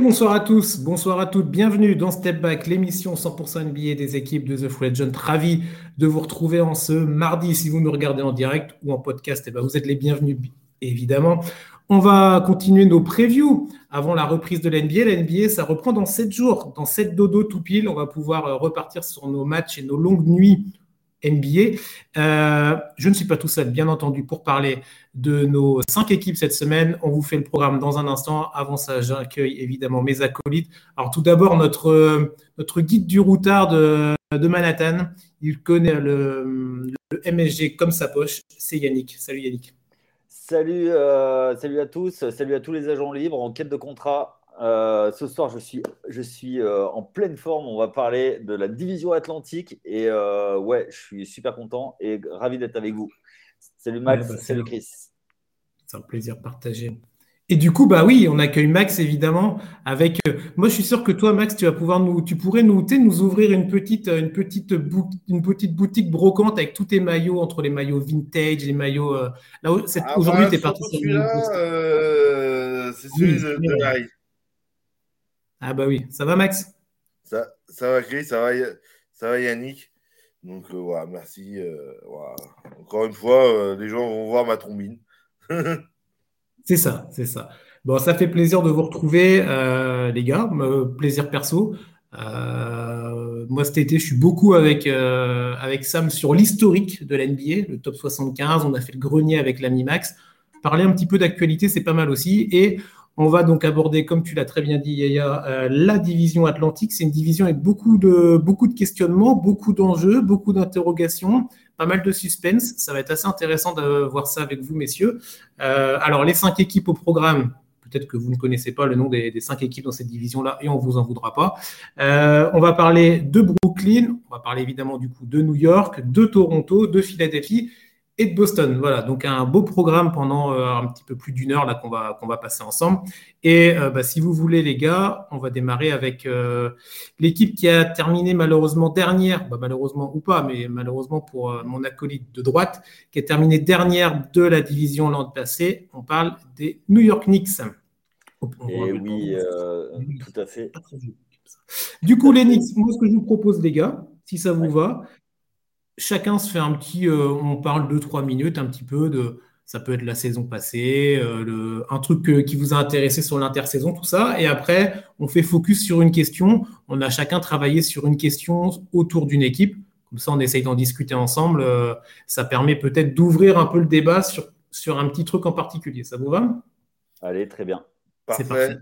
bonsoir à tous, bonsoir à toutes, bienvenue dans Step Back, l'émission 100% NBA des équipes de The Free Agent. Ravi de vous retrouver en ce mardi. Si vous nous regardez en direct ou en podcast, eh ben vous êtes les bienvenus évidemment. On va continuer nos previews avant la reprise de l'NBA. L'NBA, ça reprend dans 7 jours, dans 7 dodo tout pile. On va pouvoir euh, repartir sur nos matchs et nos longues nuits NBA. Euh, je ne suis pas tout seul, bien entendu, pour parler de nos cinq équipes cette semaine. On vous fait le programme dans un instant. Avant ça, j'accueille évidemment mes acolytes. Alors tout d'abord, notre, notre guide du routard de, Manhattan. Il connaît le, MSG comme sa poche. C'est Yannick. Salut Yannick. Salut, euh, salut à tous. Salut à tous les agents libres en quête de contrat. Euh, ce soir, je suis, je suis euh, en pleine forme. On va parler de la division Atlantique. Et euh, ouais, je suis super content et ravi d'être avec vous. Salut Max, bah, salut Chris. C'est un plaisir partagé. Et du coup, bah oui, on accueille Max évidemment. Avec, moi, je suis sûr que toi, Max, tu vas pouvoir nous, tu pourrais nous, nous ouvrir une petite, une petite, une petite boutique brocante avec tous tes maillots entre les maillots vintage, les maillots. là, ah, aujourd'hui, tu es parti. c'est celui de, de ah bah oui, ça va Max? Ça, ça va Chris, ça va, ça va Yannick? Donc euh, voilà, merci. Euh, Encore une fois, euh, les gens vont voir ma trombine. c'est ça, c'est ça. Bon, ça fait plaisir de vous retrouver, les gars. plaisir perso. moi, cet été, je suis beaucoup avec, avec Sam sur l'historique de l'NBA, le top 75. On a fait le grenier avec l'ami Max. Parler un petit peu d'actualité, c'est pas mal aussi. Et on va donc aborder, comme tu l'as très bien dit, Yaya, euh, la division Atlantique. C'est une division avec beaucoup de, questionnements, beaucoup d'enjeux, beaucoup d'interrogations, pas mal de suspense. Ça va être assez intéressant de voir ça avec vous, messieurs. Euh, alors, les cinq équipes au programme, peut-être que vous ne connaissez pas le nom des, cinq équipes dans cette division-là et on ne vous en voudra pas. Euh, on va parler de Brooklyn, on va parler évidemment du coup de New York, de Toronto, de Philadelphie et de Boston. Voilà, donc un beau programme pendant euh, un petit peu plus d'une heure là qu'on va, qu'on va passer ensemble. Et euh, bah, si vous voulez, les gars, on va démarrer avec euh, l'équipe qui a terminé malheureusement dernière, bah, malheureusement ou pas, mais malheureusement pour mon acolyte de droite, qui a terminé dernière de la division l'an passé. On parle des New York Knicks. Et oui, tout à fait. Du coup, les Knicks, moi, ce que je vous propose, les gars, si ça vous va, chacun se fait un petit, euh, on parle deux, trois minutes, un petit peu de, ça peut être la saison passée, euh, le, un truc qui vous a intéressé sur l'intersaison, tout ça. Et après, on fait focus sur une question. On a chacun travaillé sur une question autour d'une équipe. Comme ça, on essaye d'en discuter ensemble. Euh, ça permet peut-être d'ouvrir un peu le débat sur, sur un petit truc en particulier. Ça vous va? Allez, très bien. C'est parfait.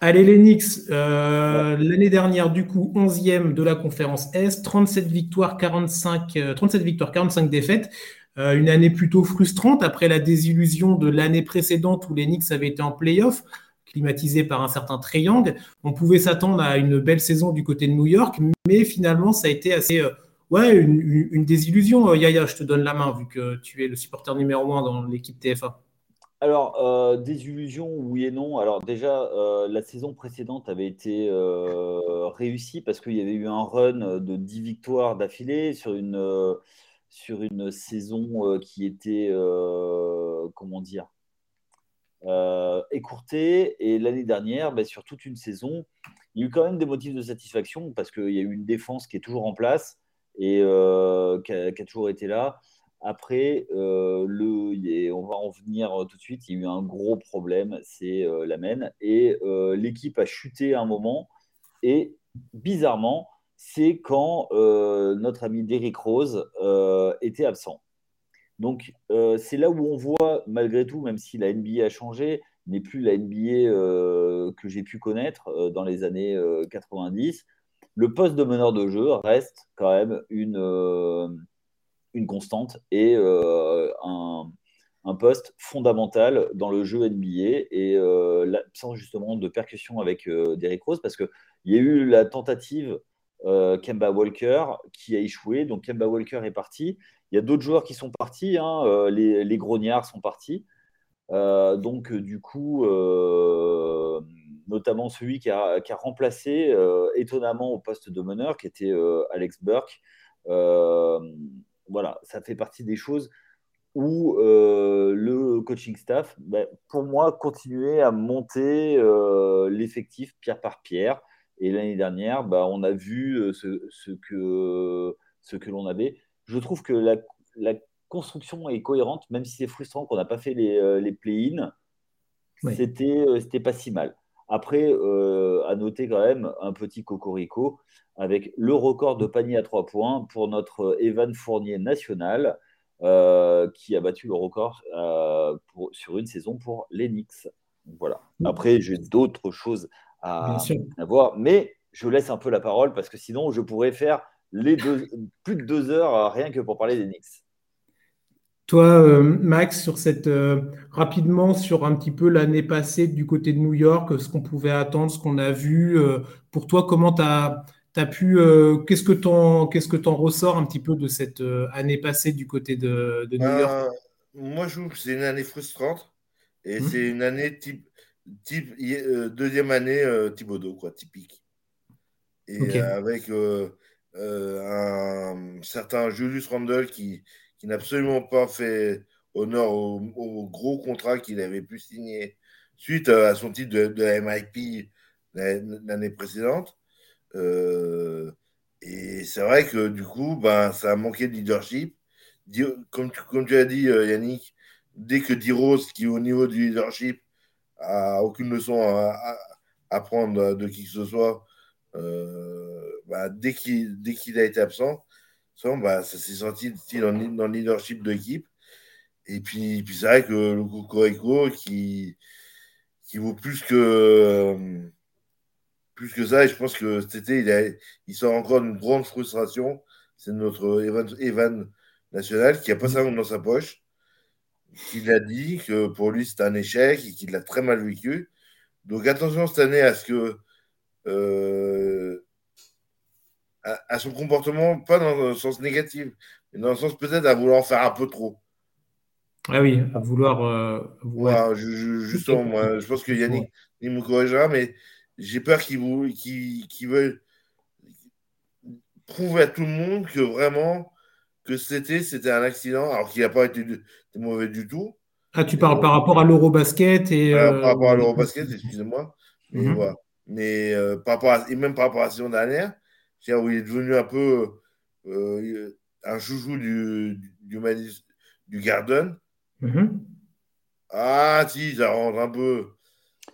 Allez, les Knicks, euh, l'année dernière, du coup, 11e de la conférence Est, 37 victoires, 45, 37 euh, victoires, 45 défaites. Euh, une année plutôt frustrante après la désillusion de l'année précédente où les Knicks avaient été en playoff, climatisés par un certain Young. On pouvait s'attendre à une belle saison du côté de New York, mais finalement, ça a été assez. ouais, une, une, désillusion. Yaya, je te donne la main vu que tu es le supporter numéro 1 dans l'équipe TFA. Alors, euh, désillusion, oui et non. Alors déjà, euh, la saison précédente avait été euh, réussie parce qu'il y avait eu un run de 10 victoires d'affilée sur une, sur une saison qui était, comment dire, écourtée. Et l'année dernière, ben, sur toute une saison, il y a eu quand même des motifs de satisfaction parce qu'il y a eu une défense qui est toujours en place et qui a toujours été là. Après, euh, le, on va en venir euh, tout de suite. Il y a eu un gros problème, c'est euh, la mène. Et l'équipe a chuté un moment. Et bizarrement, c'est quand notre ami Derrick Rose était absent. Donc, c'est là où on voit, malgré tout, même si la NBA a changé, n'est plus la NBA que j'ai pu connaître dans les années 90, le poste de meneur de jeu reste quand même une constante et euh, un, poste fondamental dans le jeu NBA et euh, l'absence justement de percussion avec euh, Derrick Rose parce qu'il y a eu la tentative Kemba Walker qui a échoué. Donc Kemba Walker est parti. Il y a d'autres joueurs qui sont partis. Hein, les, grognards sont partis. donc du coup, notamment celui qui a remplacé étonnamment au poste de meneur, qui était Alex Burke voilà, ça fait partie des choses où le coaching staff, ben, pour moi, continuait à monter l'effectif pierre par pierre. Et l'année dernière, ben, on a vu ce, que, ce que l'on avait. Je trouve que la, la, construction est cohérente, même si c'est frustrant qu'on n'a pas fait les, les play-in. C'était pas si mal. Après, à noter quand même un petit cocorico avec le record de panier à trois points pour notre Evan Fournier national, euh, qui a battu le record euh, pour, sur une saison pour l'Enix. Voilà. Après, j'ai d'autres choses à, voir, mais je laisse un peu la parole parce que sinon, je pourrais faire les deux, plus de deux heures euh, rien que pour parler d'Enix. Toi, Max, sur cette rapidement sur un petit peu l'année passée du côté de New York, ce qu'on pouvait attendre, ce qu'on a vu. pour toi, comment tu as pu, euh, qu'est-ce que tu qu'est-ce que en ressors un petit peu de cette euh, année passée du côté de, New York? Euh, Moi, je trouve que c'est une année frustrante et hmm. c'est une année type, type deuxième année Thibodeau, quoi, typique. Et avec un certain Julius Randle qui, qui n'a absolument pas fait honneur au, gros contrat qu'il avait pu signer suite à son titre de, MIP l'année précédente. Euh, et c'est vrai que du coup, ben, ça a manqué de leadership. Comme tu, as dit, euh, Yannick, dès que D-Rose, qui au niveau du leadership, a aucune leçon à, prendre de qui que ce soit, euh, bah, dès qu'il a été absent, bah, ça s'est senti dans, le leadership de l'équipe. Et puis, puis c'est vrai que le Cocorico, qui, qui vaut plus que plus que ça, et je pense que cet été, il, il sort encore d'une grande frustration. C'est notre Evan, national qui a pas ça dans sa poche, qui a dit que pour lui c'est un échec et qu'il l'a très mal vécu. Donc attention cette année à ce que euh, à, son comportement, pas dans le sens négatif, mais dans le sens peut-être à vouloir faire un peu trop. Ah oui, à vouloir. Euh, justement, moi, je pense que Yannick il me corrigera, mais j'ai peur qu'ils veulent prouver à tout le monde que vraiment que c'était c'était un accident, alors qu'il n'a pas été mauvais du tout. Ah, tu parles par rapport à l'Eurobasket et. par rapport à euh, l'Eurobasket, excusez-moi. Mais, mhm. voilà. mais euh, par rapport à, et même par rapport à la saison dernière, où il est devenu un peu euh, un joujou du, du, du, Garden. Mhm. Ah, si, ça rentre un peu.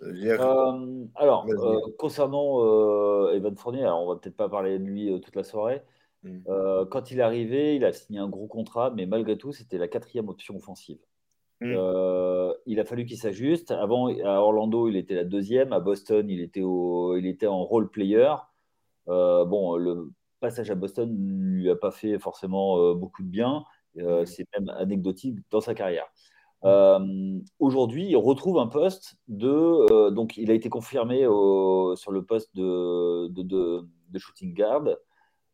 Euh, alors, euh, concernant euh, Evan Fournier, on va peut-être pas parler de lui toute la soirée. Mm. quand il est arrivé, il a signé un gros contrat, mais malgré tout, c'était la quatrième option offensive. Mm. il a fallu qu'il s'ajuste. Avant, à Orlando, il était la deuxième. À Boston, il était, au, il était en role player. Bon, le passage à Boston ne lui a pas fait forcément beaucoup de bien. Mm. C'est même anecdotique dans sa carrière. Euh, aujourd'hui, il retrouve un poste de. Euh, donc, il a été confirmé sur le poste de, de, shooting guard.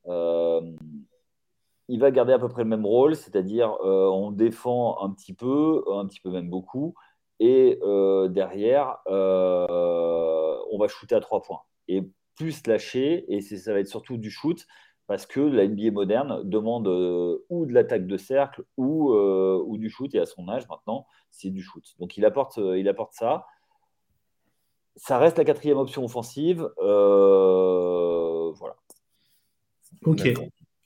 Euh, il va garder à peu près le même rôle, c'est-à-dire on défend un petit peu, un petit peu même beaucoup, et derrière, on va shooter à trois points. Et plus lâcher, et ça va être surtout du shoot, parce que la NBA moderne demande euh, ou de l'attaque de cercle ou, euh, ou, du shoot, et à son âge maintenant, c'est du shoot. Donc il apporte, euh, il apporte ça. Ça reste la quatrième option offensive. voilà. Ok.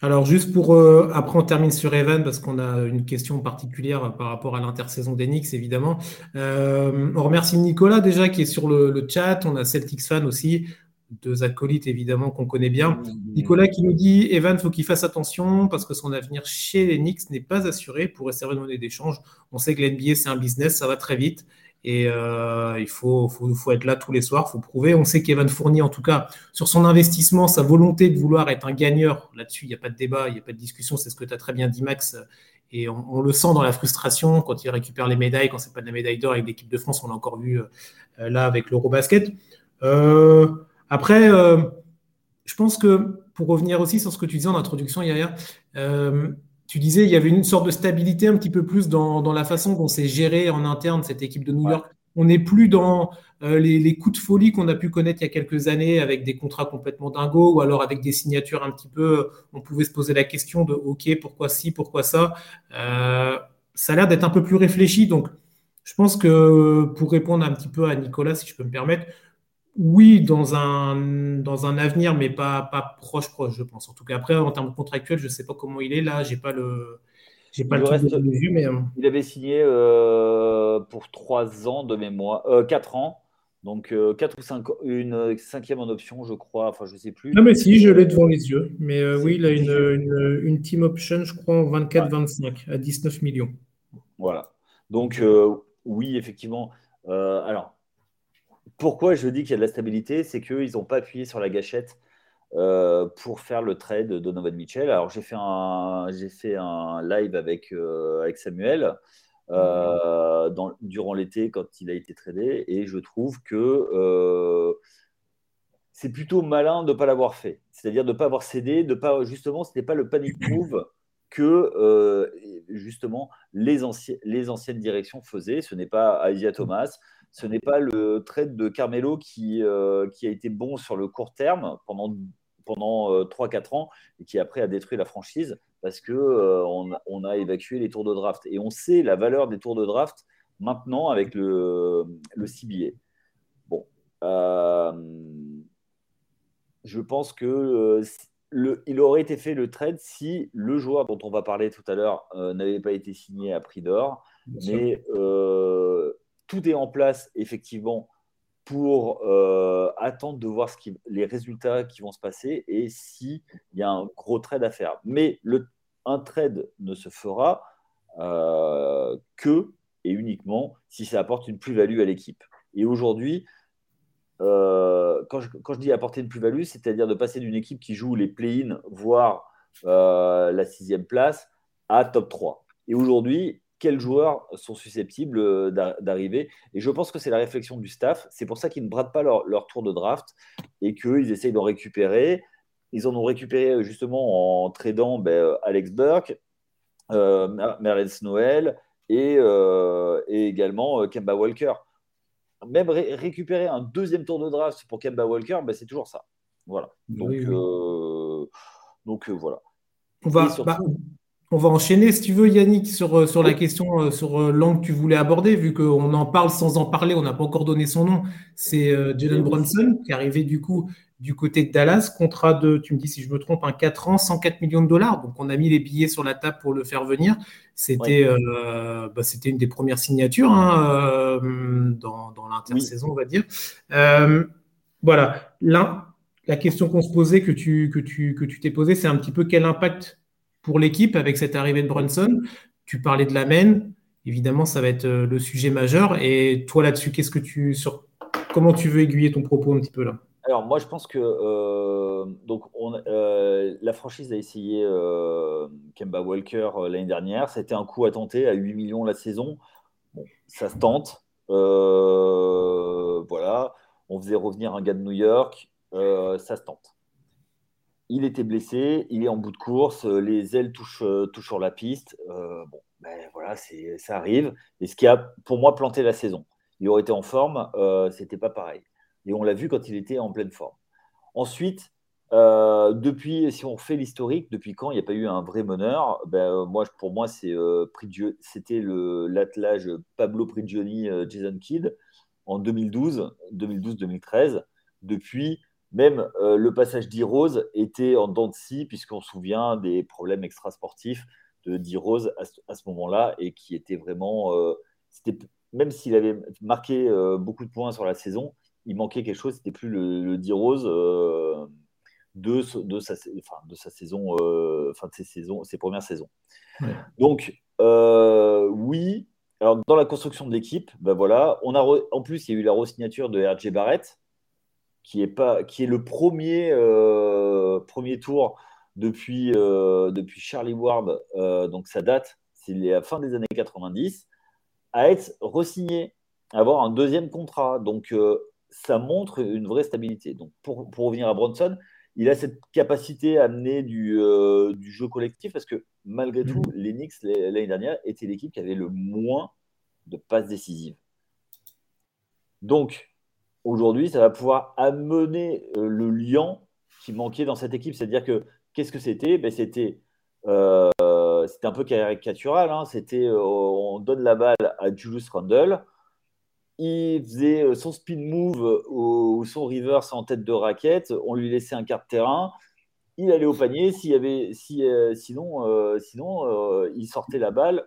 Alors juste pour après on termine sur Evan parce qu'on a une question particulière par rapport à l'intersaison d'Enix évidemment. on remercie Nicolas déjà qui est sur le, le, chat. On a Celtics fan aussi deux acolytes évidemment qu'on connaît bien. Nicolas qui nous dit Evan, faut qu'il fasse attention parce que son avenir chez les Knicks n'est pas assuré pour servir de monnaie d'échange. On sait que l'NBA c'est un business, ça va très vite et euh, il faut, faut, faut, être là tous les soirs, faut prouver. On sait qu'Evan Fournier, en tout cas, sur son investissement, sa volonté de vouloir être un gagneur, là-dessus, il n'y a pas de débat, il n'y a pas de discussion, c'est ce que tu as très bien dit, Max. Et on, le sent dans la frustration quand il récupère les médailles, quand c'est pas de la médaille d'or avec l'équipe de France, on l'a encore vu euh, là avec l'Eurobasket. Euh, après, euh, je pense que pour revenir aussi sur ce que tu disais en introduction, Yaya, euh, tu disais il y avait une sorte de stabilité un petit peu plus dans, la façon dont c'est géré en interne cette équipe de New York. On n'est plus dans euh, les, coups de folie qu'on a pu connaître il y a quelques années avec des contrats complètement dingos ou alors avec des signatures un petit peu. On pouvait se poser la question de OK, pourquoi ci, pourquoi ça? ça a l'air d'être un peu plus réfléchi. Donc, je pense que pour répondre un petit peu à Nicolas, si je peux me permettre, oui, dans un, dans un avenir, mais pas, pas proche, proche, je pense. En tout cas, après, en termes contractuels, je ne sais pas comment il est là. J'ai pas le. J'ai pas Il le reste- de vue, mais euh, Il avait signé euh, pour 3 ans de mémoire, euh, 4 ans. Donc 4 ou 5 une cinquième en option, je crois. Enfin, je sais plus. non, mais si, je l'ai devant les yeux. Mais euh, oui, il a une, 18. une, une team option, je crois, en 24-25 à 19 millions. Voilà. Donc, euh, oui, effectivement. Euh, alors, pourquoi je dis qu'il y a de la stabilité C'est qu'ils n'ont pas appuyé sur la gâchette euh, pour faire le trade de Donovan Mitchell. Alors, j'ai fait un, j'ai fait un live avec, euh, avec Samuel euh, dans- durant l'été quand il a été tradé et je trouve que c'est plutôt malin de ne pas l'avoir fait. C'est-à-dire de ne pas avoir cédé, de pas justement, ce n'était pas le panic move que euh, justement les, anci- les anciennes directions faisaient. Ce n'est pas Isaiah Thomas, ce n'est pas le trade de Carmelo qui, euh, qui a été bon sur le court terme pendant, pendant euh, 3-4 ans et qui après a détruit la franchise parce que euh, on, a- on a évacué les tours de draft. Et on sait la valeur des tours de draft maintenant avec le, le CBA. Bon. Je pense que le, il aurait été fait le trade si le joueur dont on va parler tout à l'heure euh, n'avait pas été signé à prix d'or. Mais euh, tout est en place effectivement pour euh, attendre de voir ce qui, les résultats qui vont se passer et s'il y a un gros trade à faire. Mais le, un trade ne se fera euh, que et uniquement si ça apporte une plus-value à l'équipe. Et aujourd'hui, euh, quand, je, dis apporter une plus-value, c'est-à-dire de passer d'une équipe qui joue les play-in, voire la sixième place, à top 3. Et aujourd'hui, quels joueurs sont susceptibles euh, d'ar- d'arriver Et je pense que c'est la réflexion du staff. C'est pour ça qu'ils ne bradent pas leur, leur tour de draft et qu'ils essayent d'en récupérer. Ils en ont récupéré justement en tradant ben, Alex Burke, euh, Mer- Merlens Noël et, euh, et également euh, Kemba Walker même ré- récupérer un deuxième tour de draft pour Kemba Walker, ben, c'est toujours ça. Voilà. Donc, Oui, oui. euh, donc euh, voilà. On va, Et surtout- bah, on va enchaîner, si tu veux, Yannick, sur, euh, sur la question, euh, sur euh, l'angle que tu voulais aborder, vu qu'on en parle sans en parler, on n'a pas encore donné son nom. C'est euh, Jalen. Brunson, qui est arrivé du coup du côté de Dallas, contrat de, tu me dis si je me trompe, un 4 ans, 104 millions de dollars. Donc on a mis les billets sur la table pour le faire venir. C'était euh, bah, c'était une des premières signatures hein, euh, dans, dans l'intersaison, on va dire. Voilà. Là, la question qu'on se posait, que tu que tu, que tu t'es posée, c'est un petit peu quel impact pour l'équipe avec cette arrivée de Brunson. Tu parlais de la main, évidemment, ça va être euh, le sujet majeur. Et toi là-dessus, qu'est-ce que tu sur comment tu veux aiguiller ton propos un petit peu là? Alors, moi, je pense que euh, donc on, euh, la franchise a essayé Kemba Walker l'année dernière. C'était un coup à tenter à 8 millions la saison. Bon, ça se tente. Voilà. On faisait revenir un gars de New York. Ça se tente. Il était blessé, il est en bout de course, euh, les ailes touchent, euh, touchent sur la piste. Euh, bon, ben voilà, ça arrive. Et ce qui a, pour moi, planté la saison. Il aurait été en forme, euh, c'était pas pareil. Et on l'a vu quand il était en pleine forme. Ensuite, depuis, si on refait l'historique, depuis quand il n'y a pas eu un vrai meneur ben, moi, Pour moi, c'est, c'était l'attelage Pablo Prigioni, euh, Jason Kidd en 2012, 2012-2013. Depuis, même euh, le passage d'E-Rose était en dents de scie, puisqu'on se souvient des problèmes extrasportifs de D-Rose à, ce- à ce moment-là, et qui était vraiment. euh, même s'il avait marqué euh, beaucoup de points sur la saison, il manquait quelque chose, c'était plus le, le euh, de, de, sa, enfin, de sa saison, enfin de ses, saisons, ses premières saisons. Ouais. Donc, oui. Alors, dans la construction de l'équipe, ben voilà, on a re- en plus, il y a eu la re-signature de RJ Barrett, qui est, pas, qui est le premier, euh, premier tour depuis, euh, depuis Charlie Ward, euh, donc ça date, c'est la fin des années 90, à être re-signé, à avoir un deuxième contrat. Donc, ça montre une vraie stabilité. Donc, pour, pour revenir à Bronson, il a cette capacité à amener du, du jeu collectif parce que malgré tout, les Knicks l'année dernière étaient l'équipe qui avait le moins de passes décisives. Donc, aujourd'hui, ça va pouvoir amener euh, le lien qui manquait dans cette équipe. C'est-à-dire que qu'est-ce que c'était? Ben, C'était euh, un peu caricatural. Hein. C'était on donne la balle à Julius Randle. Il faisait son spin move ou son reverse en tête de raquette. On lui laissait un quart de terrain il allait au panier. Y avait, si, sinon, sinon il sortait la balle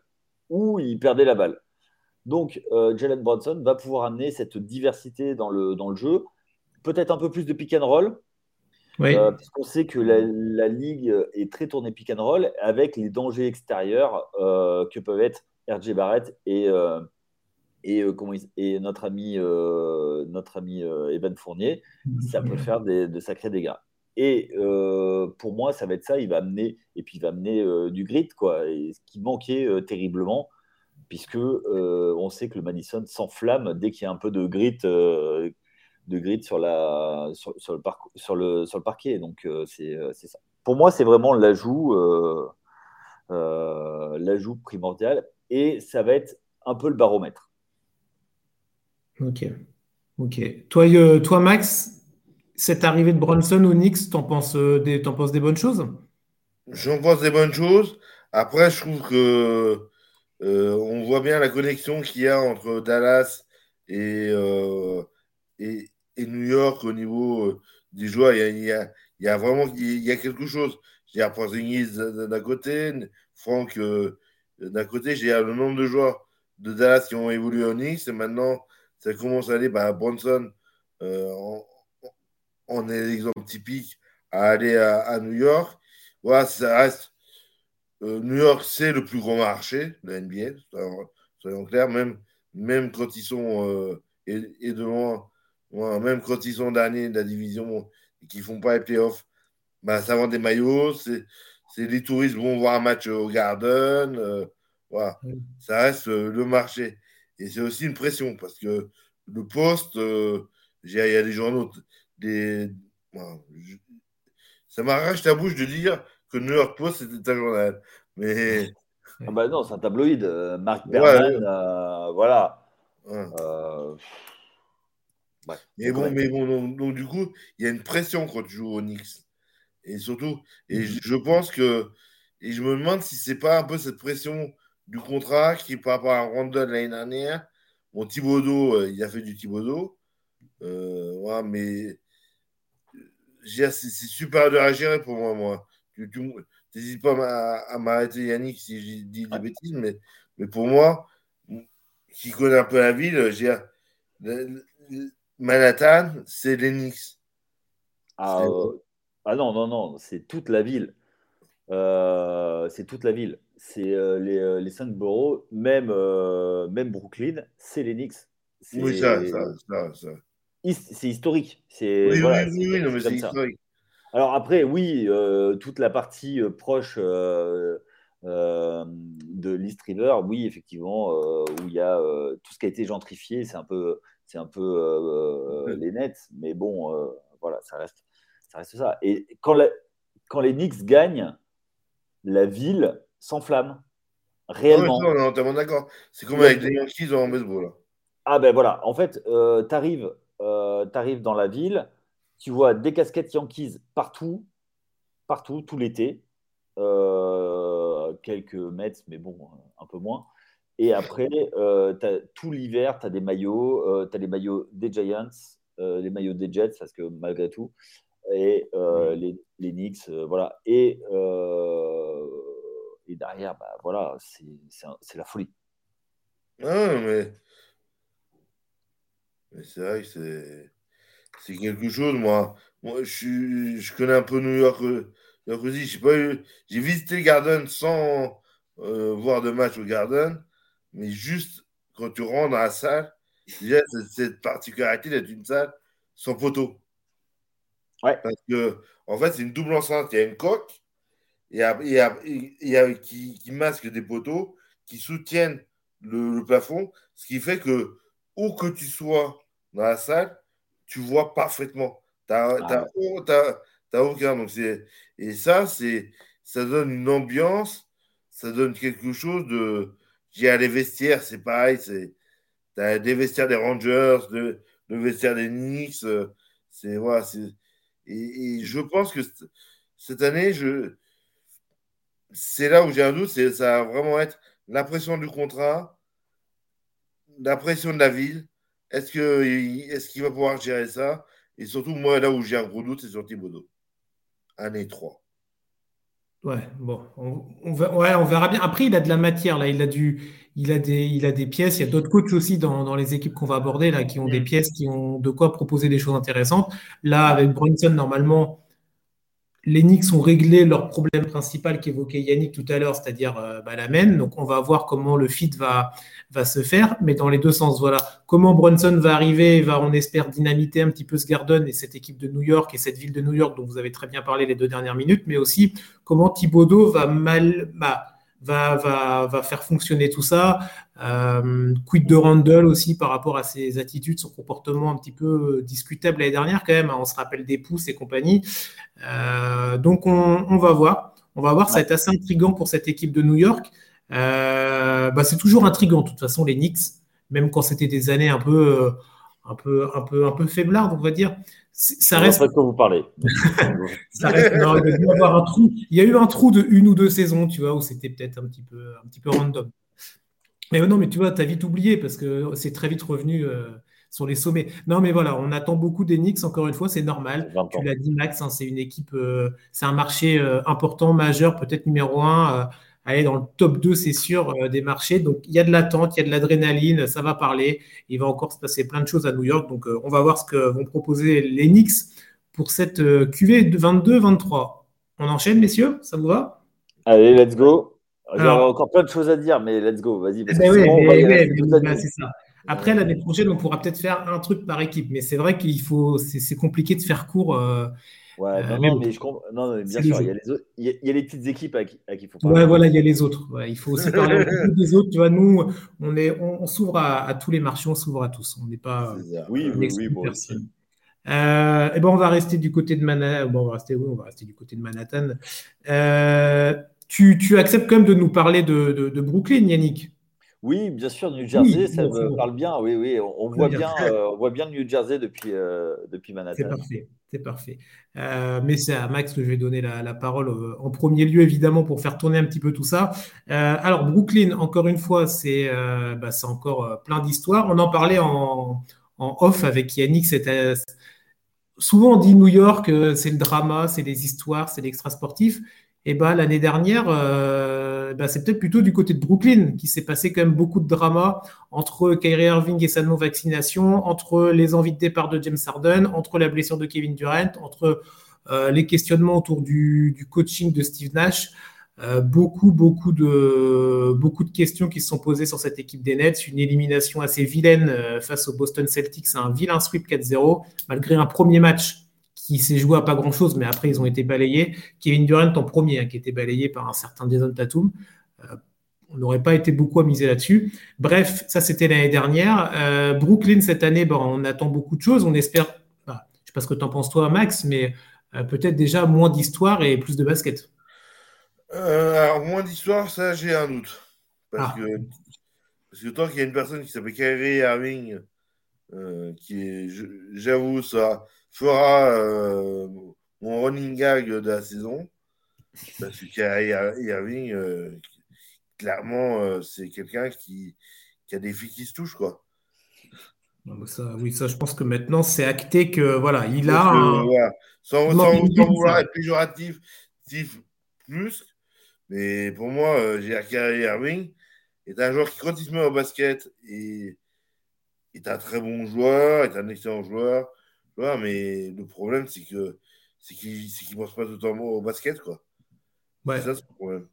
ou il perdait la balle. Donc, Jalen Bronson va pouvoir amener cette diversité dans le, dans le jeu. Peut-être un peu plus de pick and roll, oui. Euh, parce qu'on sait que la, ligue est très tournée pick and roll avec les dangers extérieurs euh, que peuvent être RJ Barrett et, euh, et, et, notre ami, notre ami Evan Fournier. Ça peut faire des, de sacrés dégâts. Et pour moi, ça va être ça. Il va amener, et puis il va amener du grit, quoi, et ce qui manquait terriblement puisque on sait que le Madison s'enflamme dès qu'il y a un peu de grit de grid sur, la, sur, le, sur, le, sur le parquet. Donc, euh, euh, c'est ça. Pour moi, c'est vraiment l'ajout euh, l'ajout primordial et ça va être un peu le baromètre. Ok. Ok. Toi, toi Max, cette arrivée de Bronson au Knicks, t'en penses, des, en penses des bonnes choses? J'en pense des bonnes choses. Après, je trouve que on voit bien la connexion qu'il y a entre Dallas et, et, et New York au niveau euh, des joueurs, il y a, vraiment il y a quelque chose. J'ai Porzingis d'un côté, Franck euh, d'un côté, j'ai le nombre de joueurs de Dallas qui ont évolué au Knicks et maintenant ça commence à aller, bah, Bronson euh, on, est l'exemple typique à aller à, New York. Ça reste. New York, c'est le plus grand marché de la NBA, soyons clairs, même, même quand ils sont et, et de loin même quand ils sont derniers de la division et qu'ils ne font pas les playoffs, bah, ça vend des maillots. C'est, les touristes vont voir un match au Garden. Euh, voilà. Ça reste euh, le marché. Et c'est aussi une pression parce que le poste, euh, il y a des journaux. Des, ça m'arrache la bouche de dire que New York Post, c'était un journal. Mais. Ah bah non, c'est un tabloïd. Marc Berman, voilà mais bon, mais bon donc, du coup, il y a une pression quand tu joues au Knicks. Et surtout, et mhm. je pense que, et je me demande si c'est pas un peu cette pression du contrat qui, par rapport à Randall l'année dernière, bon, Thibodeau, euh, il a fait du Thibodeau, euh, mais c'est super dur à gérer pour moi. moi. Tu n'hésites pas à, m'arrêter, Yannick, si je dis des bêtises, mais, mais pour moi, qui connaît un peu la ville, j'ai Manhattan, c'est l'Enix. Ah, euh, ah, non, non, non, c'est toute la ville. Euh, c'est toute la ville. C'est euh, les, les, cinq boroughs, même, même Brooklyn, c'est l'Enix. Oui, ça, ça, ça. C'est historique. Oui, oui, oui, oui, mais c'est historique. Alors après, oui, toute la partie proche de l'East River, oui, effectivement, où il y a tout ce qui a été gentrifié, c'est un peu c'est un peu euh, euh, les Nets, mais bon, euh, voilà, ça reste, ça reste ça. Et quand, quand les Knicks gagnent, la ville s'enflamme. Réellement. on est entièrement d'accord. C'est comme avec les Yankees en baseball. Ah ben voilà, en fait, tu arrives, dans la ville, tu vois des casquettes Yankees partout, partout, tout l'été. quelques mètres, mais bon, un peu moins. Et après, euh, tout l'hiver, tu as des maillots. Euh, tu as les maillots des Giants, euh, les maillots des Jets, parce que malgré tout, et les, les, Knicks, voilà. Et, et derrière, bah, voilà, c'est la folie. Ah, mais, mais c'est vrai que c'est c'est quelque chose, moi. Moi, je, je connais un peu New York, aussi. J'ai visité le Garden sans voir de match au Garden mais juste quand tu rentres dans la salle, déjà, cette particularité d'être une salle sans poteau. Ouais. Parce que, en fait, c'est une double enceinte. Il y a une coque et, y qui, masque des poteaux qui soutiennent le, plafond, ce qui fait que, où que tu sois dans la salle, tu vois parfaitement. Tu n'as ah aucun. Donc et ça, ça donne une ambiance, ça donne quelque chose de, j'ai les vestiaires, c'est pareil. C'est, as des vestiaires des Rangers, de, le vestiaire des Knicks. Euh, c'est, voilà, c'est, et, je pense que cette année, je, c'est là où j'ai un doute, c'est ça va vraiment être la pression du contrat, la pression de la ville. Est-ce qu'il est qu'il va pouvoir gérer ça? Et surtout, moi, là où j'ai un gros doute, c'est sur Thibaudot. Année 3. Ouais, bon, on, ouais, on verra bien. Après, il a de la matière, là. Il a, du, il a, des, il a des pièces. Il y a d'autres coachs aussi dans, dans les équipes qu'on va aborder, là, qui ont des mm. pièces, qui ont de quoi proposer des choses intéressantes. Là, avec Brunson, normalement, les Knicks ont réglé leur problème principal qu'évoquait Yannick tout à l'heure, c'est-à-dire euh, bah, la main. Donc, on va voir comment le fit va, va se faire, mais dans les deux sens. Voilà. Comment Brunson va arriver, va, on espère, dynamiter un petit peu ce Garden et cette équipe de New York et cette ville de New York dont vous avez très bien parlé les deux dernières minutes, mais aussi comment Thibodeau va mal. Bah, va, faire fonctionner tout ça. Euh, quid de Randall aussi par rapport à ses attitudes, son comportement un petit peu discutable l'année dernière quand même. Hein. on se rappelle des pouces et compagnie. Euh, donc on, va voir. On va voir, ça va être assez intriguant pour cette équipe de New York. Euh, bah, c'est toujours intriguant de toute façon les Knicks, même quand c'était des années un peu, un peu, un peu, un peu faiblardes, on va dire ça reste. que vous parlez. ça reste. il, y avoir un trou. il y a eu un trou de une ou deux saisons, tu vois, où c'était peut-être un petit peu, un petit peu random. Mais non, mais tu vois, tu as vite oublié parce que c'est très vite revenu euh, sur les sommets. Non, mais voilà, on attend beaucoup d'Enix, encore une fois, c'est normal. Tu l'as dit, Max, hein, c'est une équipe, euh, c'est un marché euh, important, majeur, peut-être numéro un aller dans le top 2, c'est sûr, euh, des marchés. Donc, il y a de l'attente, il y a de l'adrénaline, ça va parler. Il va encore se passer plein de choses à New York. Donc, euh, on va voir ce que vont proposer les Knicks pour cette euh, QV 22-23. On enchaîne, messieurs? Ça vous va? Allez, let's go. A encore plein de choses à dire, mais let's go, vas-y. Après, l'année prochaine, on pourra peut-être faire un truc par équipe, mais c'est vrai qu'il faut, c'est compliqué de faire court. Ouais, euh, non, mais je comprends. Non, bien sûr, il y, a les autres... il, y a, les petites équipes à qui, il faut parler. Ouais, voilà, il y a les autres. il faut aussi parler des autres. Tu vois, nous, on, est, on, s'ouvre à, tous les marchés, on s'ouvre à tous. On n'est pas. Oui, oui, oui, bon, aussi. Euh, et ben, on va rester du côté de Manhattan. Bon, on va rester, on va rester du côté de Manhattan. Euh, tu, tu, acceptes quand même de nous parler de, de, Brooklyn, Yannick? Oui, bien sûr, New Jersey, ça me parle bien. Oui, oui, on, voit bien, on voit bien New Jersey depuis, depuis Manhattan. C'est parfait. C'est parfait. Euh, mais c'est à Max que je vais donner la, parole euh, en premier lieu, évidemment, pour faire tourner un petit peu tout ça. Euh, alors, Brooklyn, encore une fois, c'est bah, encore plein d'histoires. On en parlait en, off avec Yannick. souvent, on dit New York, c'est le drama, c'est les histoires, c'est l'extra sportif. Et bah, l'année dernière, euh, bah, c'est peut-être plutôt du côté de Brooklyn qui s'est passé quand même beaucoup de drama entre Kyrie Irving et sa non-vaccination, entre les envies de départ de James Harden, entre la blessure de Kevin Durant, entre euh, les questionnements autour du, coaching de Steve Nash. Euh, beaucoup, beaucoup de, beaucoup de questions qui se sont posées sur cette équipe des Nets. Une élimination assez vilaine face aux Boston Celtics, un vilain sweep 4-0, malgré un premier match qui s'est joué à pas grand-chose, mais après, ils ont été balayés. Kevin Durant en premier, hein, qui était balayé par un certain Jason Tatum. Euh, on n'aurait pas été beaucoup à miser là-dessus. Bref, ça, c'était l'année dernière. Euh, Brooklyn, cette année, bon, on attend beaucoup de choses. On espère, bah, je ne sais pas ce que tu en penses toi, Max, mais euh, peut-être déjà moins d'histoire et plus de basket. alors, moins d'histoire, ça, j'ai un doute. Parce, ah. que, parce que tant qu'il y a une personne qui s'appelle Kyrie Irving, qui est, j'avoue, ça fera euh, mon running gag de la saison. Parce que Irving, euh, clairement, euh, c'est quelqu'un qui, a des filles qui se touchent, quoi. Ça, oui, ça, je pense que maintenant, c'est acté que voilà, il a. Sans, vouloir être péjoratif, plus, mais pour moi, j'ai Irving est un joueur qui, quand il se met au basket, est, est un très bon joueur, est un excellent joueur, mais le problème, c'est que c'est qu'il ne pense pas tout au basket, quoi. Ouais. C'est ça, le problème.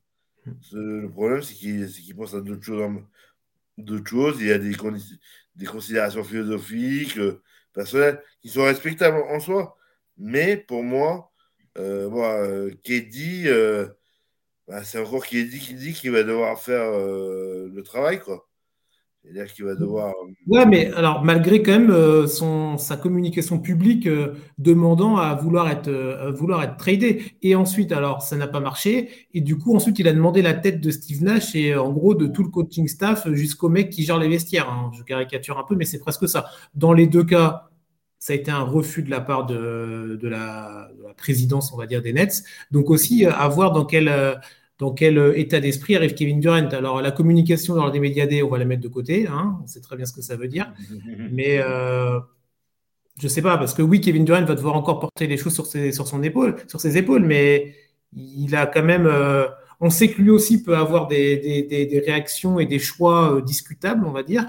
Le problème, c'est qu'il pense à d'autres choses, d'autres choses. Il y a des, des considérations philosophiques, euh, personnelles, qui sont respectables en soi. Mais pour moi, euh, moi euh, euh bah, c'est encore Kedi qui dit qu'il va devoir faire le travail, quoi. C'est-à-dire qu'il va devoir. Euh, ouais, mais alors, malgré quand même euh, son, sa communication publique euh, demandant à vouloir être, vouloir être tradé. Et ensuite, alors, ça n'a pas marché. Et du coup, ensuite, il a demandé la tête de Steve Nash et en gros de tout le coaching staff jusqu'au mec qui gère les vestiaires. Hein. Je caricature un peu, mais c'est presque ça. Dans les deux cas, ça a été un refus de la part de, de, la, de la, présidence, on va dire, des Nets. Donc aussi, à voir dans quel dans quel euh, état d'esprit arrive Kevin Durant. Alors, la communication lors des médias on va la mettre de côté. Hein, on sait très bien ce que ça veut dire. Mais euh, je ne sais pas, parce que oui, Kevin Durant va devoir encore porter les choses sur ses, sur son épaule, sur ses épaules, mais il a quand même. Euh, on sait que lui aussi peut avoir des, des, réactions et des choix discutables, on va dire.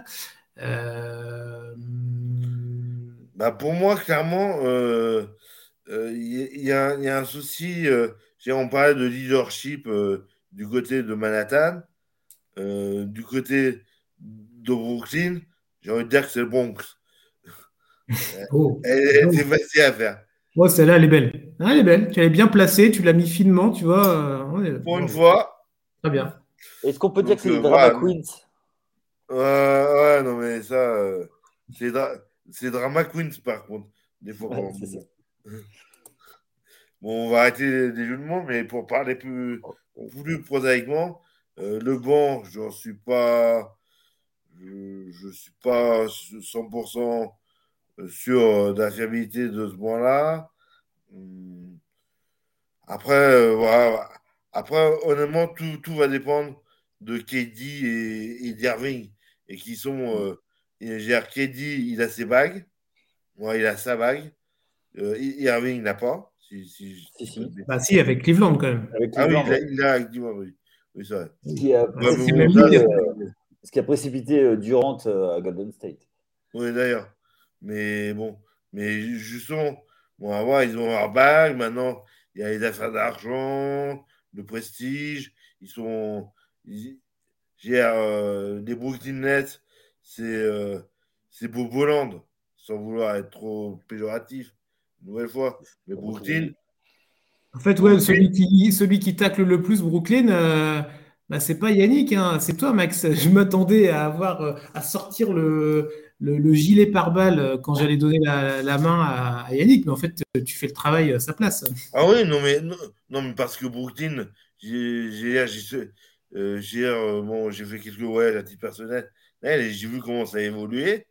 Bah pour moi, clairement, il y, y, a un souci on parlait de leadership euh, du côté de Manhattan, euh, du côté de Brooklyn, j'ai envie de dire que c'est le Bronx. Oh. C'est facile à faire. Oh, celle-là, elle est belle. Ah, elle est belle. Tu l'as bien placée, tu l'as mis finement, tu vois. Euh, Pour une fois. Très bien. Est-ce qu'on peut dire que c'est les Drama Queens? ouais, non, mais ça, c'est Drama Queens, par contre. Des fois, Bon, on va arrêter les jeux de mots, mais pour parler plus, plus prosaïquement, euh, le banc, je suis pas, je, suis pas 100% sûr de la fiabilité de ce banc-là. Hmm. Après, euh, voilà. Après, honnêtement, tout, tout, va dépendre de KD et, et d'Irving, et qui sont, euh, KD, il a ses bagues, moi, il a sa bague, euh, Irving n'a pas. Si, si, si, bah, si, avec Cleveland quand même. Avec ah oui, il a, avec Cleveland, oui. Oui, c'est vrai. Ce qui a, précipité, euh, ce qui a précipité euh, Durant euh, à Golden State. Oui, d'ailleurs. Mais bon, mais justement, bon, avant, ils ont leur bague. Maintenant, il y a les affaires d'argent, le prestige. Ils sont. J'ai euh, les Brooklyn Nets, c'est euh, Boboland, sans vouloir être trop péjoratif nouvelle fois. Mais Brooklyn. En fait, ouais, celui qui, celui qui tacle le plus Brooklyn, euh, bah, c'est pas Yannick, hein, c'est toi, Max. Je m'attendais à avoir euh, à sortir le, le, gilet pare-balles euh, quand j'allais donner la, main à, Yannick, mais en fait, tu fais le travail à sa place. Ah oui, non, mais, non, mais parce que Brooklyn, j'ai bon, fait quelques ouais, à titre personnel, j'ai vu comment ça a évolué.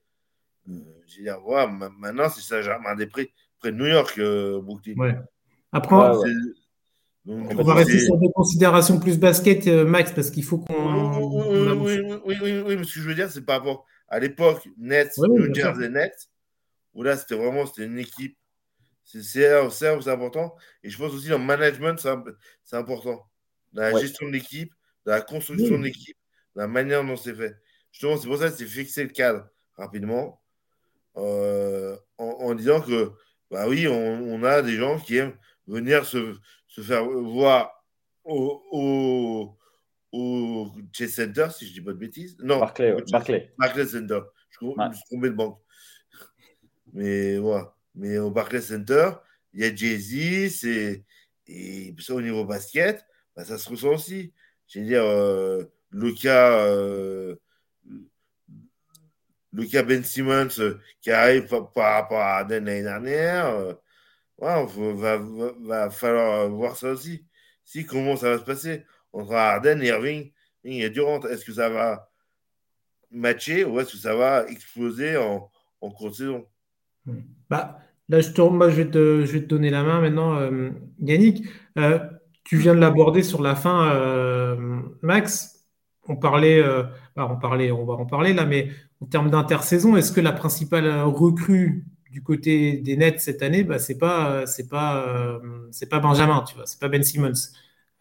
j'ai dit, ouais, maintenant, c'est ça, Germain Després près de New York, euh, Brooklyn. Ouais. Après, on va rester sur des considérations plus basket, euh, Max, parce qu'il faut qu'on. Oui, oui, oui, oui, mais ce que je veux dire, c'est par rapport à l'époque Nets, New Jersey Nets, où là, c'était vraiment c'était une équipe. C'est important. Et je pense aussi dans le management, c'est important. Dans la gestion de l'équipe, dans la construction de l'équipe, dans la manière dont c'est fait. Justement, c'est pour ça que c'est fixer le cadre rapidement euh, en, en, disant que bah oui, on, a des gens qui aiment venir se, faire voir au, au, au, Chase Center, si je dis pas de bêtises. Non, Barclay, Barclay. Barclay Center. Je, me suis trompé de banque. Mais voilà. Mais au Barclay Center, il y a Jay-Z, c'est et ça au niveau basket, bah, ça se ressent aussi. Je veux dire, euh, le cas euh, le cas Ben Simmons euh, qui arrive par, rapport à Arden l'année dernière, euh, va, falloir voir ça aussi. Si, comment ça va se passer entre Arden Irving? Et Durant Est-ce que ça va matcher ou est-ce que ça va exploser en, en cours de saison bah, Là, je, moi, je, vais te, donner la main maintenant. Euh, Yannick, tu viens de l'aborder sur la fin, Max. On parlait, bah, on parlait, on va en parler là, mais en termes d'intersaison, est-ce que la principale recrue du côté des Nets cette année, bah, c'est pas c'est pas euh, c'est pas Benjamin, tu vois, c'est pas Ben Simmons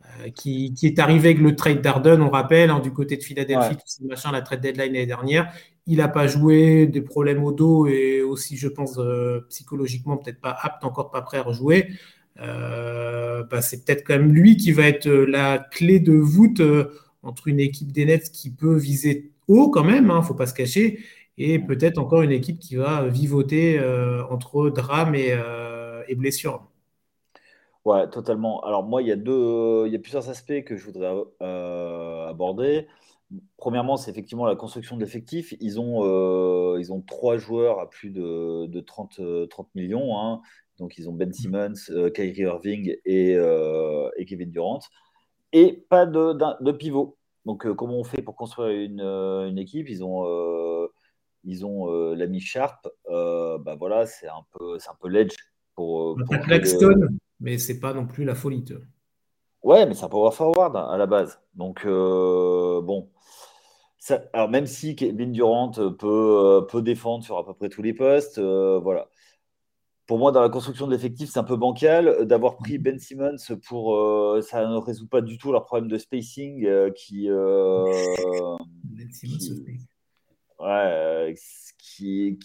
euh, qui, est arrivé avec le trade d'Arden, on rappelle, hein, du côté de Philadelphie, tout ce machin, la trade deadline l'année dernière. Il n'a pas joué, des problèmes au dos et aussi, je pense, euh, psychologiquement peut-être pas apte, encore pas prêt à rejouer. Bah, c'est peut-être quand même lui qui va être la clé de voûte entre une équipe des Nets qui peut viser haut quand même, il hein, ne faut pas se cacher, et peut-être encore une équipe qui va vivoter euh, entre drame et, euh, blessure. Ouais, totalement. Alors moi, il y a deux, il y a plusieurs aspects que je voudrais euh, aborder. Premièrement, c'est effectivement la construction de l'effectif. Ils ont, ils ont trois joueurs à plus de, de 30, 30 millions. Hein. Donc, ils ont Ben Simmons, Kyrie Irving et, Kevin Durant. Et pas de pivot. Donc, euh, comment on fait pour construire une, euh, équipe? Ils ont, euh, ils ont l'ami Sharp. bah voilà, c'est un peu, c'est un peu l'edge pour. pour Blackstone, mais c'est pas non plus la folie. Ouais, mais c'est un power forward à la base. Donc, bon. alors, même si Kevin Durant peut, peut défendre sur à peu près tous les postes, voilà. Pour moi, dans la construction de l'effectif, c'est un peu bancal. D'avoir pris Ben Simmons pour. ça ne résout pas du tout leur problème de spacing qui. ben Simmons, qui, ouais, qui,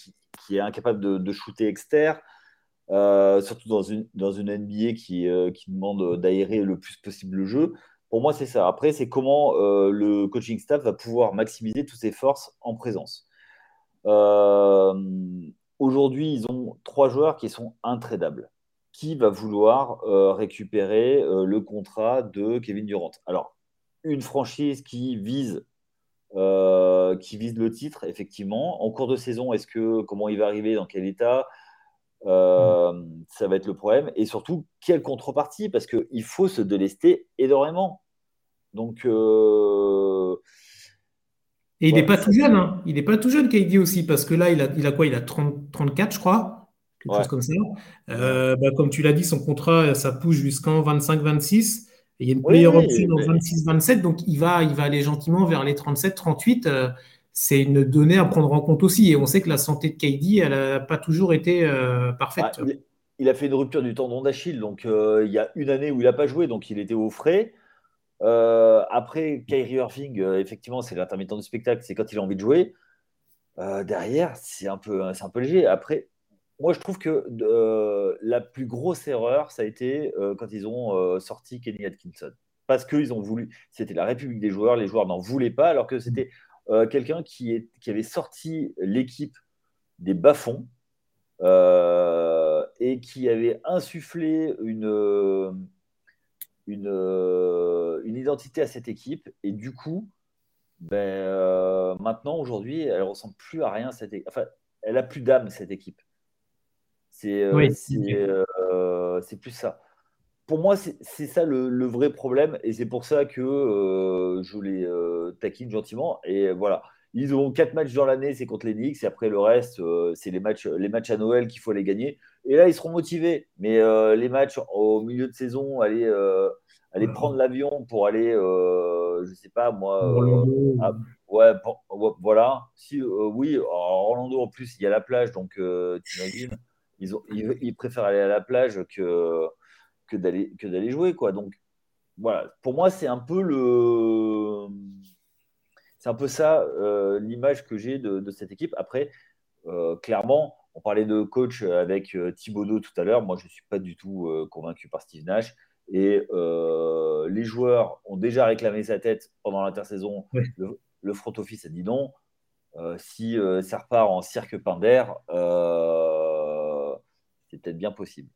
qui, est incapable de, de shooter externe. Euh, surtout dans une, dans une NBA qui, euh, qui demande d'aérer le plus possible le jeu. Pour moi, c'est ça. Après, c'est comment euh, le coaching staff va pouvoir maximiser toutes ses forces en présence. Aujourd'hui, ils ont trois joueurs qui sont intradables. Qui va vouloir récupérer le contrat de Kevin Durant? Alors, une franchise qui vise qui vise le titre, effectivement. En cours de saison, est-ce que comment il va arriver, dans quel état? Euh, ça va être le problème. Et surtout, quelle contrepartie? Parce qu'il faut se délester énormément. Donc. Euh, et il n'est pas tout jeune. Hein. Il n'est pas tout jeune, KD aussi, parce que là, il a, il a quoi? Il a 30, 34, je crois. Quelque chose comme ça. Euh, bah, comme tu l'as dit, son contrat, ça pousse jusqu'en 25-26. il y a une player option en 26-27. Donc, il va, il va aller gentiment vers les 37-38 c'est une donnée à prendre en compte aussi. Et on sait que la santé de KD, elle n'a pas toujours été euh, parfaite. Bah, il, a fait une rupture du tendon d'Achille, donc euh, il y a une année où il n'a pas joué, donc il était au frais. Euh, après, Kyrie Irving, effectivement, c'est l'intermittent du spectacle, c'est quand il a envie de jouer. derrière, c'est un, peu, un peu léger. Après, moi, je trouve que la plus grosse erreur, ça a été quand ils ont sorti Kenny Atkinson. Parce qu'ils ont voulu, c'était la République des joueurs, les joueurs n'en voulaient pas, alors que c'était euh, quelqu'un qui, qui, avait sorti l'équipe des bas-fonds euh, et qui avait insufflé une, une, une, identité à cette équipe. Et du coup, ben, euh, maintenant, aujourd'hui, elle ressemble plus à rien. Cette Enfin, elle a plus d'âme, cette équipe. C'est c'est plus ça pour moi, c'est ça le, vrai problème, et c'est pour ça que euh, je les euh, taquine gentiment. Et voilà, ils ont quatre matchs dans l'année, c'est contre les Knicks, et après le reste, euh, c'est les matchs, les matchs à Noël qu'il faut les gagner. Et là, ils seront motivés. Mais les matchs au milieu de saison, aller, aller prendre l'avion pour aller, je sais pas moi, ouais, voilà. Si, oui, Orlando en plus, il y a la plage, donc tu imagines, ils, ont, ils préfèrent aller à la plage que que d'aller que d'aller jouer quoi. Donc voilà, pour moi c'est un peu le c'est un peu ça euh, l'image que j'ai de, cette équipe. Après, euh, clairement, on parlait de coach avec euh, Thibaudot tout à l'heure. Moi, je ne suis pas du tout convaincu par Steve Nash. Et les joueurs ont déjà réclamé sa tête pendant l'intersaison. Le, front office a dit non. si ça repart en cirque Pinder, c'est peut-être bien possible.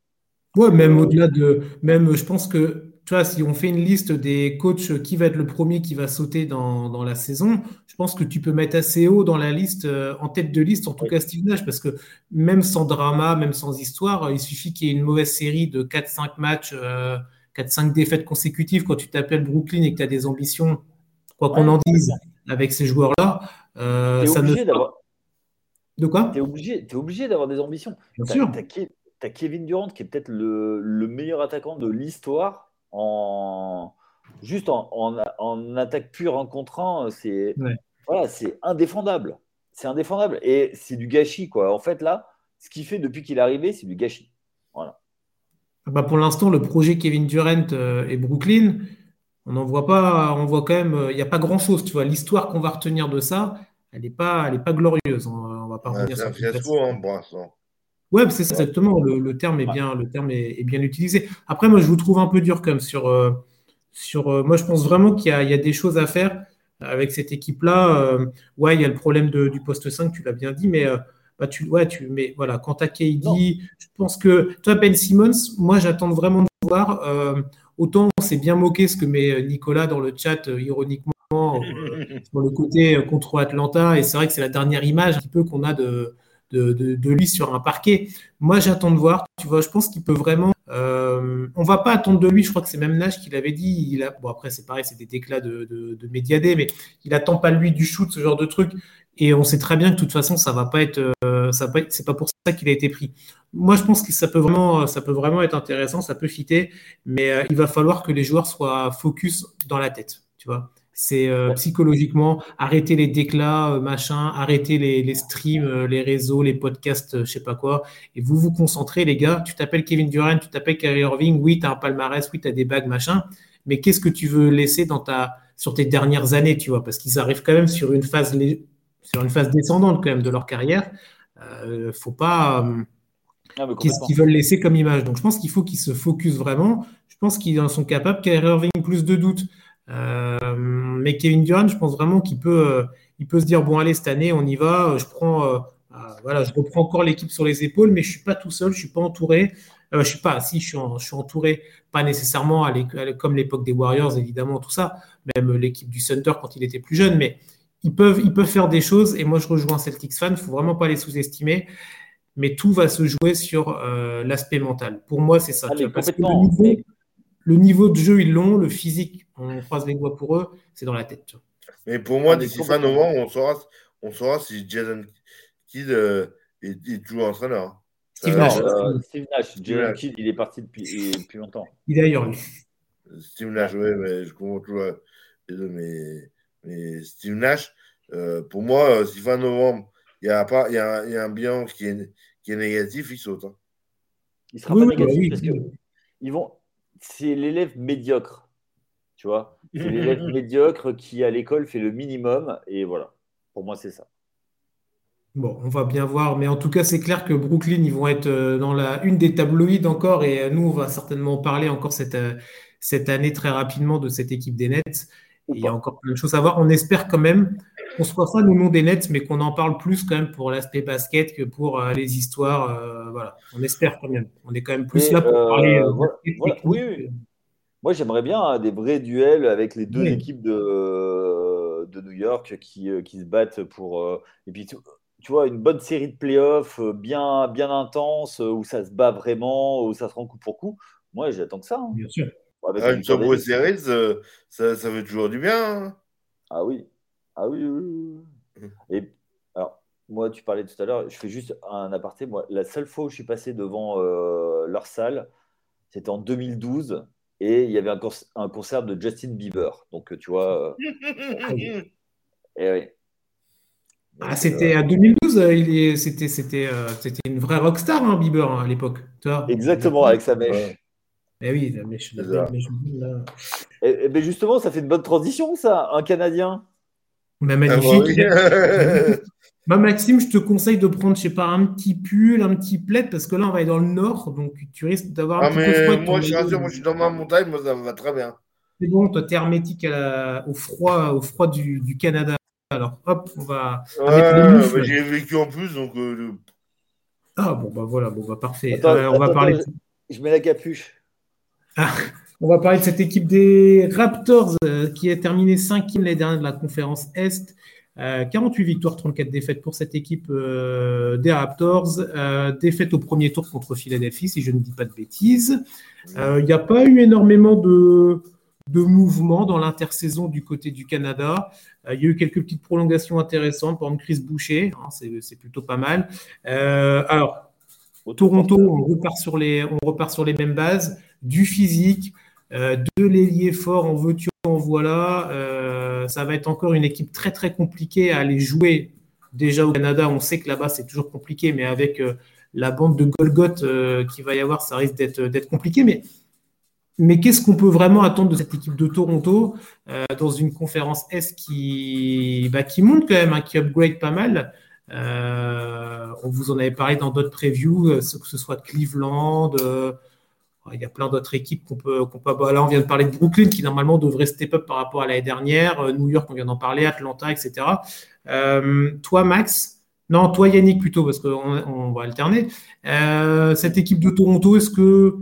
Ouais, même au-delà de. Même, je pense que, tu vois, si on fait une liste des coachs qui va être le premier qui va sauter dans, dans la saison, je pense que tu peux mettre assez haut dans la liste, euh, en tête de liste, en tout cas Steve Nash, parce que même sans drama, même sans histoire, il suffit qu'il y ait une mauvaise série de 4-5 matchs, 4-5 euh, défaites consécutives quand tu t'appelles Brooklyn et que tu as des ambitions, quoi qu'on en dise, avec ces joueurs-là. ça ne... De quoi? Tu es obligé, es obligé d'avoir des ambitions. Bien sûr tu as Kevin Durant qui est peut-être le, meilleur attaquant de l'histoire en juste en, attaque pure en contre c'est voilà, c'est indéfendable. C'est indéfendable et c'est du gâchis quoi. En fait là, ce qu'il fait depuis qu'il est arrivé, c'est du gâchis. Voilà. Ah bah pour l'instant, le projet Kevin Durant euh, et Brooklyn, on n'en voit pas, on voit quand même, euh, il n'y a pas grand chose. Tu vois, l'histoire qu'on va retenir de ça, elle n'est pas, elle est pas glorieuse. On, va pas C'est un fiasco, hein, pour l'instant. Ouais, c'est exactement. Le, terme est bien, le terme est, bien utilisé. Après, moi, je vous trouve un peu dur comme sur, euh, sur. Euh, moi, je pense vraiment qu'il y, a des choses à faire avec cette équipe-là. Euh, ouais, il y a le problème du poste 5, tu l'as bien dit, mais bah, tu, ouais, tu, mais voilà, quant à KD, je pense que toi, Ben Simmons, moi, j'attends vraiment de voir. autant on s'est bien moqué ce que met Nicolas dans le chat ironiquement sur le côté contre Atlanta, et c'est vrai que c'est la dernière image un petit peu qu'on a de de, lui sur un parquet. Moi, j'attends de voir. Tu vois, je pense qu'il peut vraiment. Euh, on va pas attendre de lui. Je crois que c'est même Nash qui l'avait dit. Il a, bon, après, c'est pareil, c'est des éclats de, de, mais il attend pas lui du shoot, ce genre de truc. Et on sait très bien que de toute façon, ça va pas être, ça va pas c'est pas pour ça qu'il a été pris. Moi, je pense que ça peut vraiment, ça peut vraiment être intéressant, ça peut fitter, mais il va falloir que les joueurs soient focus dans la tête, tu vois. C'est euh, psychologiquement arrêter les déclats, euh, machin, arrêter les, streams, euh, les réseaux, les podcasts, je sais pas quoi. Et vous vous concentrez, les gars. Tu t'appelles Kevin Durant, tu t'appelles Kyrie Irving. Oui, tu as un palmarès, oui, tu as des bagues, machin. Mais qu'est-ce que tu veux laisser dans ta, sur tes dernières années, tu vois? Parce qu'ils arrivent quand même sur une phase, sur une phase descendante quand même de leur carrière. Euh, faut pas. Ah, qu'est-ce qu'ils veulent laisser comme image? Donc, je pense qu'il faut qu'ils se focus vraiment. Je pense qu'ils en sont capables. Kyrie Irving, plus de doutes. Euh, mais Kevin Durant, je pense vraiment qu'il peut, euh, il peut se dire bon allez cette année on y va, je prends, euh, voilà, je reprends encore l'équipe sur les épaules, mais je suis pas tout seul, je suis pas entouré. je suis pas, si je suis, je suis entouré, pas nécessairement comme l'époque des Warriors évidemment tout ça, même l'équipe du Thunder quand il était plus jeune, mais ils peuvent, ils peuvent faire des choses. Et moi je rejoins Celtics fan, il faut vraiment pas les sous-estimer mais tout va se jouer sur l'aspect mental. Pour moi, c'est ça. Ah, parce que le niveau, le niveau de jeu, ils l'ont. Le physique, on croise les doigts pour eux, c'est dans la tête. Mais pour moi, d'ici fin novembre, on saura, on saura si Jason Kidd euh, est, toujours entraîneur. Steve Nash. Euh, Steve Nash. Jason Kidd, il est parti depuis, depuis longtemps. Il est ailleurs, lui. Steve Nash, oui, mais je comprends toujours les deux. Mais, mais Steve Nash, euh, pour moi, si fin novembre, il y, a pas, il, y a, il y a un bilan qui est, qui est négatif, il saute. Hein. Il sera pas négatif oui, parce que ils vont, c'est l'élève médiocre. Tu vois C'est l'élève médiocre qui, à l'école, fait le minimum. Et voilà. Pour moi, c'est ça. Bon, on va bien voir, mais en tout cas, c'est clair que Brooklyn, ils vont être euh, dans la une des tabloïds encore, et euh, nous, on va certainement parler encore cette, euh, cette année très rapidement de cette équipe des Nets. il y a encore plein de choses à voir. On espère quand même qu'on soit fan ou non des Nets, mais qu'on en parle plus quand même pour l'aspect basket que pour les histoires. voilà, on espère quand même. On est quand même plus là pour parler. oui, oui. Moi, j'aimerais bien hein, des vrais duels avec les deux équipes de, de New York qui, euh, qui se battent pour. Euh, et puis, tu, vois, une bonne série de playoffs euh, bien, bien intense, où ça se bat vraiment, où ça se rend coup pour coup. Moi, j'attends que ça. Hein. Bien sûr. Ah, une Subway Series, ça, ça fait toujours du bien. Hein. Ah oui. Ah oui, oui, oui. Et alors, moi, tu parlais tout à l'heure, je fais juste un aparté. Moi, la seule fois où je suis passé devant leur salle, c'était en 2012 et il y avait un, concert de Justin Bieber. Donc, tu vois. Euh, et Ah, c'était à 2012, euh, c'était, c'était, euh, c'était une vraie rockstar, hein, Bieber, hein, à l'époque. Exactement, avec sa mèche. Eh oui, la mèche. Et, mais justement, ça fait une bonne transition, ça, un Canadien. Mais bah, magnifique. Ah, Bah, Maxime, je te conseille de prendre, je sais pas, un petit pull, un petit plaid, parce que là, on va être dans le nord, donc tu risques d'avoir un ah, petit peu froid. Moi, je rassure, moi, je suis dans ma montagne, moi, ça va très bien. C'est bon, toi, tu es hermétique au froid, au froid du, Canada. Alors, hop, on va. Ouais, J'ai vécu en plus, donc. Euh, ah, bon, bah voilà, bon, bah parfait. Euh, on va parler. Je mets la capuche. Ah, on va parler de cette équipe des Raptors euh, qui a terminé cinquième l'année dernière de la conférence Est 48 euh, victoires, 34 défaites pour cette équipe euh, des Raptors. Euh, défaite au premier tour contre Philadelphie, si je ne dis pas de bêtises. Il n'y a pas eu énormément de, de mouvements dans l'intersaison du côté du Canada. Il y a eu quelques petites prolongations intéressantes, exemple Chris Boucher, hein, c'est plutôt pas mal. alors, Toronto, on repart, sur les, on repart sur les mêmes bases, du physique, de l'ailier fort en veux-tu, en voilà ça va être encore une équipe très très compliquée à aller jouer. Déjà au Canada, on sait que là-bas c'est toujours compliqué, mais avec euh, la bande de Golgoth euh, qui va y avoir, ça risque d'être compliqué. Mais, mais qu'est-ce qu'on peut vraiment attendre de cette équipe de Toronto euh, dans une conférence S qui, bah, qui monte quand même, hein, qui upgrade pas mal? On vous en avait parlé dans d'autres previews, que ce soit Cleveland. Il y a plein d'autres équipes qu'on peut, qu'on peut. Là, on vient de parler de Brooklyn qui normalement devrait step up par rapport à l'année dernière. Euh, New York, on vient d'en parler, Atlanta, etc. Euh, toi, Max, non, toi, Yannick, plutôt, parce qu'on on va alterner. Euh, cette équipe de Toronto, est-ce que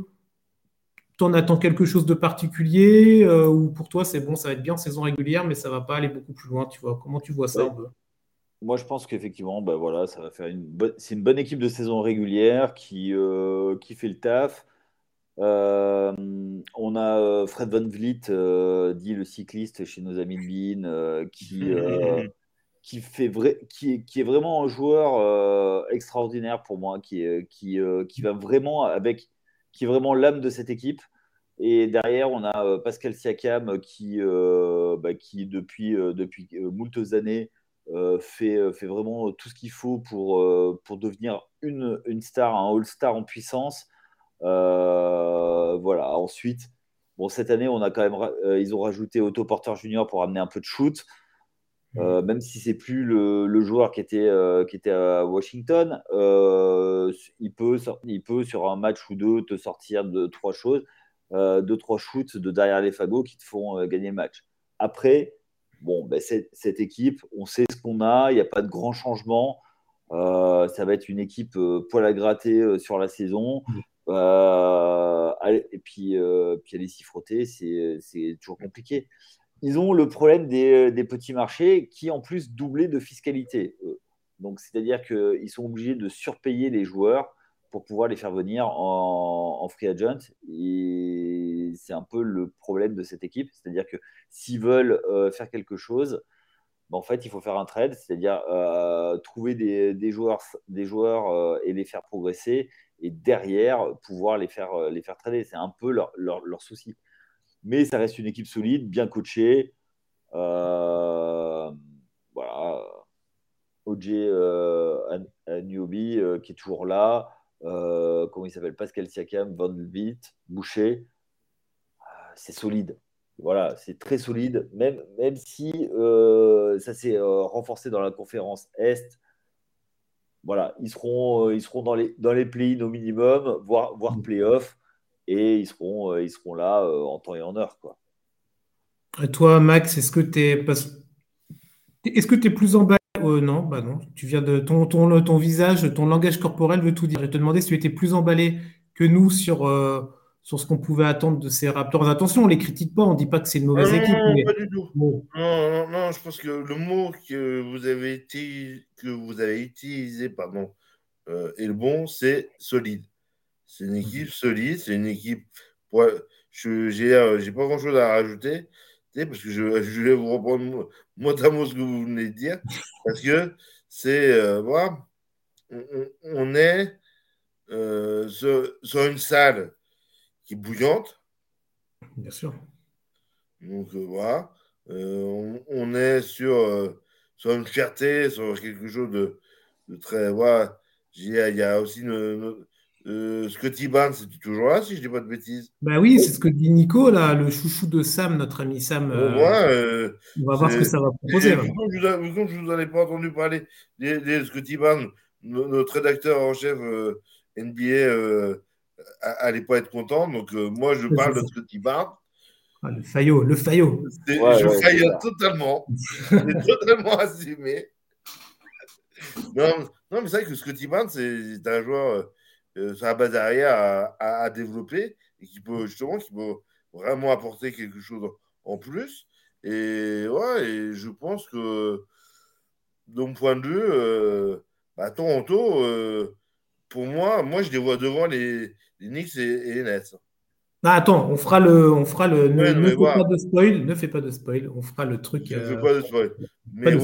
tu en attends quelque chose de particulier? Ou pour toi, c'est bon, ça va être bien en saison régulière, mais ça va pas aller beaucoup plus loin, tu vois? Comment tu vois ça Moi, je pense qu'effectivement, bah, voilà, ça va faire une bonne... c'est une bonne équipe de saison régulière qui, qui fait le taf. Euh, on a euh, Fred Van Vliet, euh, dit le cycliste chez nos amis de Bean, qui, qui, fait vrai, qui, est, qui est vraiment un joueur extraordinaire pour moi, qui, qui, qui va vraiment avec, qui est vraiment l'âme de cette équipe. Et derrière, on a Pascal Siakam qui, bah, qui depuis, depuis moult années, fait, fait vraiment tout ce qu'il faut pour, pour devenir une, une star, un all-star en puissance. Voilà. Ensuite, bon, cette année, on a quand même, ils ont rajouté Otto Porter Junior pour amener un peu de shoot. Mmh. même si c'est plus le, le, joueur qui était, qui était à Washington, il, peut, il peut sur un match ou deux te sortir de trois choses. Euh, deux, trois shoots de derrière les fagots qui te font euh, gagner le match. Après, bon, ben, cette équipe, on sait ce qu'on a, il n'y a pas de grands changements. Euh, ça va être une équipe poil à gratter sur la saison. Et puis, puis aller s'y frotter, c'est toujours compliqué. Ils ont le problème des, des, petits marchés qui, en plus, doublé de fiscalité. Donc, c'est-à-dire qu'ils sont obligés de surpayer les joueurs pour pouvoir les faire venir en, free agent. Et c'est un peu le problème de cette équipe. C'est-à-dire que s'ils veulent euh, faire quelque chose, ben, en fait, il faut faire un trade, c'est-à-dire euh, trouver des, joueurs, des joueurs euh, et les faire progresser, et derrière, pouvoir les faire, les faire trader. C'est un peu leur, souci. Mais ça reste une équipe solide, bien coachée. voilà. OJ Newbie qui est toujours là. Euh, comment il s'appelle? Pascal Siakam, Van Boucher. C'est solide. Voilà, c'est très solide, même, même si euh, ça s'est euh, renforcé dans la conférence Est. Voilà, ils seront, ils seront dans les, dans les play-in au minimum, voire, voire mm. play-off, et ils seront, ils seront là en temps et en heure. Quoi. Et toi, Max, est-ce que tu es, est-ce que tu es plus emballé euh, non, bah non. Tu viens de ton, ton, ton visage, ton langage corporel veut tout dire. Je te demandais si tu étais plus emballé que nous sur, euh, sur ce qu'on pouvait attendre de ces Raptors. Attention, on les critique pas, on dit pas que c'est une mauvaise équipe. Non, pas du tout. Non, non, je pense que le mot que vous avez, été, que vous avez utilisé pardon, euh, est le bon, c'est solide. C'est une équipe solide, c'est une équipe. Je j'ai pas grand chose à rajouter parce que je, vais vous reprendre mot à mot ce que vous venez de dire, parce que c'est, euh, voilà, on, est euh, sur, une salle qui est bouillante. Bien sûr. Donc euh, voilà, on, est sur, sur une fierté, sur quelque chose de, très, voilà, il y a aussi une, euh, Scotty Barnes, c'est toujours là, si je dis pas de bêtises. Bah oui, c'est ce que dit Nico, là, le chouchou de Sam, notre ami Sam. Euh, on va voir ce que ça va proposer. Je ne vous, ai pas entendu parler des, Scotty Barnes, notre rédacteur en chef euh, NBA n'allait pas être content. Donc moi, je parle de Scotty Barnes. Ah, le faillot, le faillot. je faille totalement. c'est totalement assumé. Non, non mais c'est vrai que Scotty Barnes, c'est un joueur euh, sur la base arrière à, développer et qui peut justement qui peut vraiment apporter quelque chose en plus. Et ouais, et je pense que de mon point de vue, euh, bah, Toronto, euh, pour moi, moi je les vois devant les, Knicks et, les Nets. Ah, attends, on fera le, on fera le. ne, fais pas de spoil, ne fais pas de spoil. On fera le truc. Ne fais pas de spoil. Mais,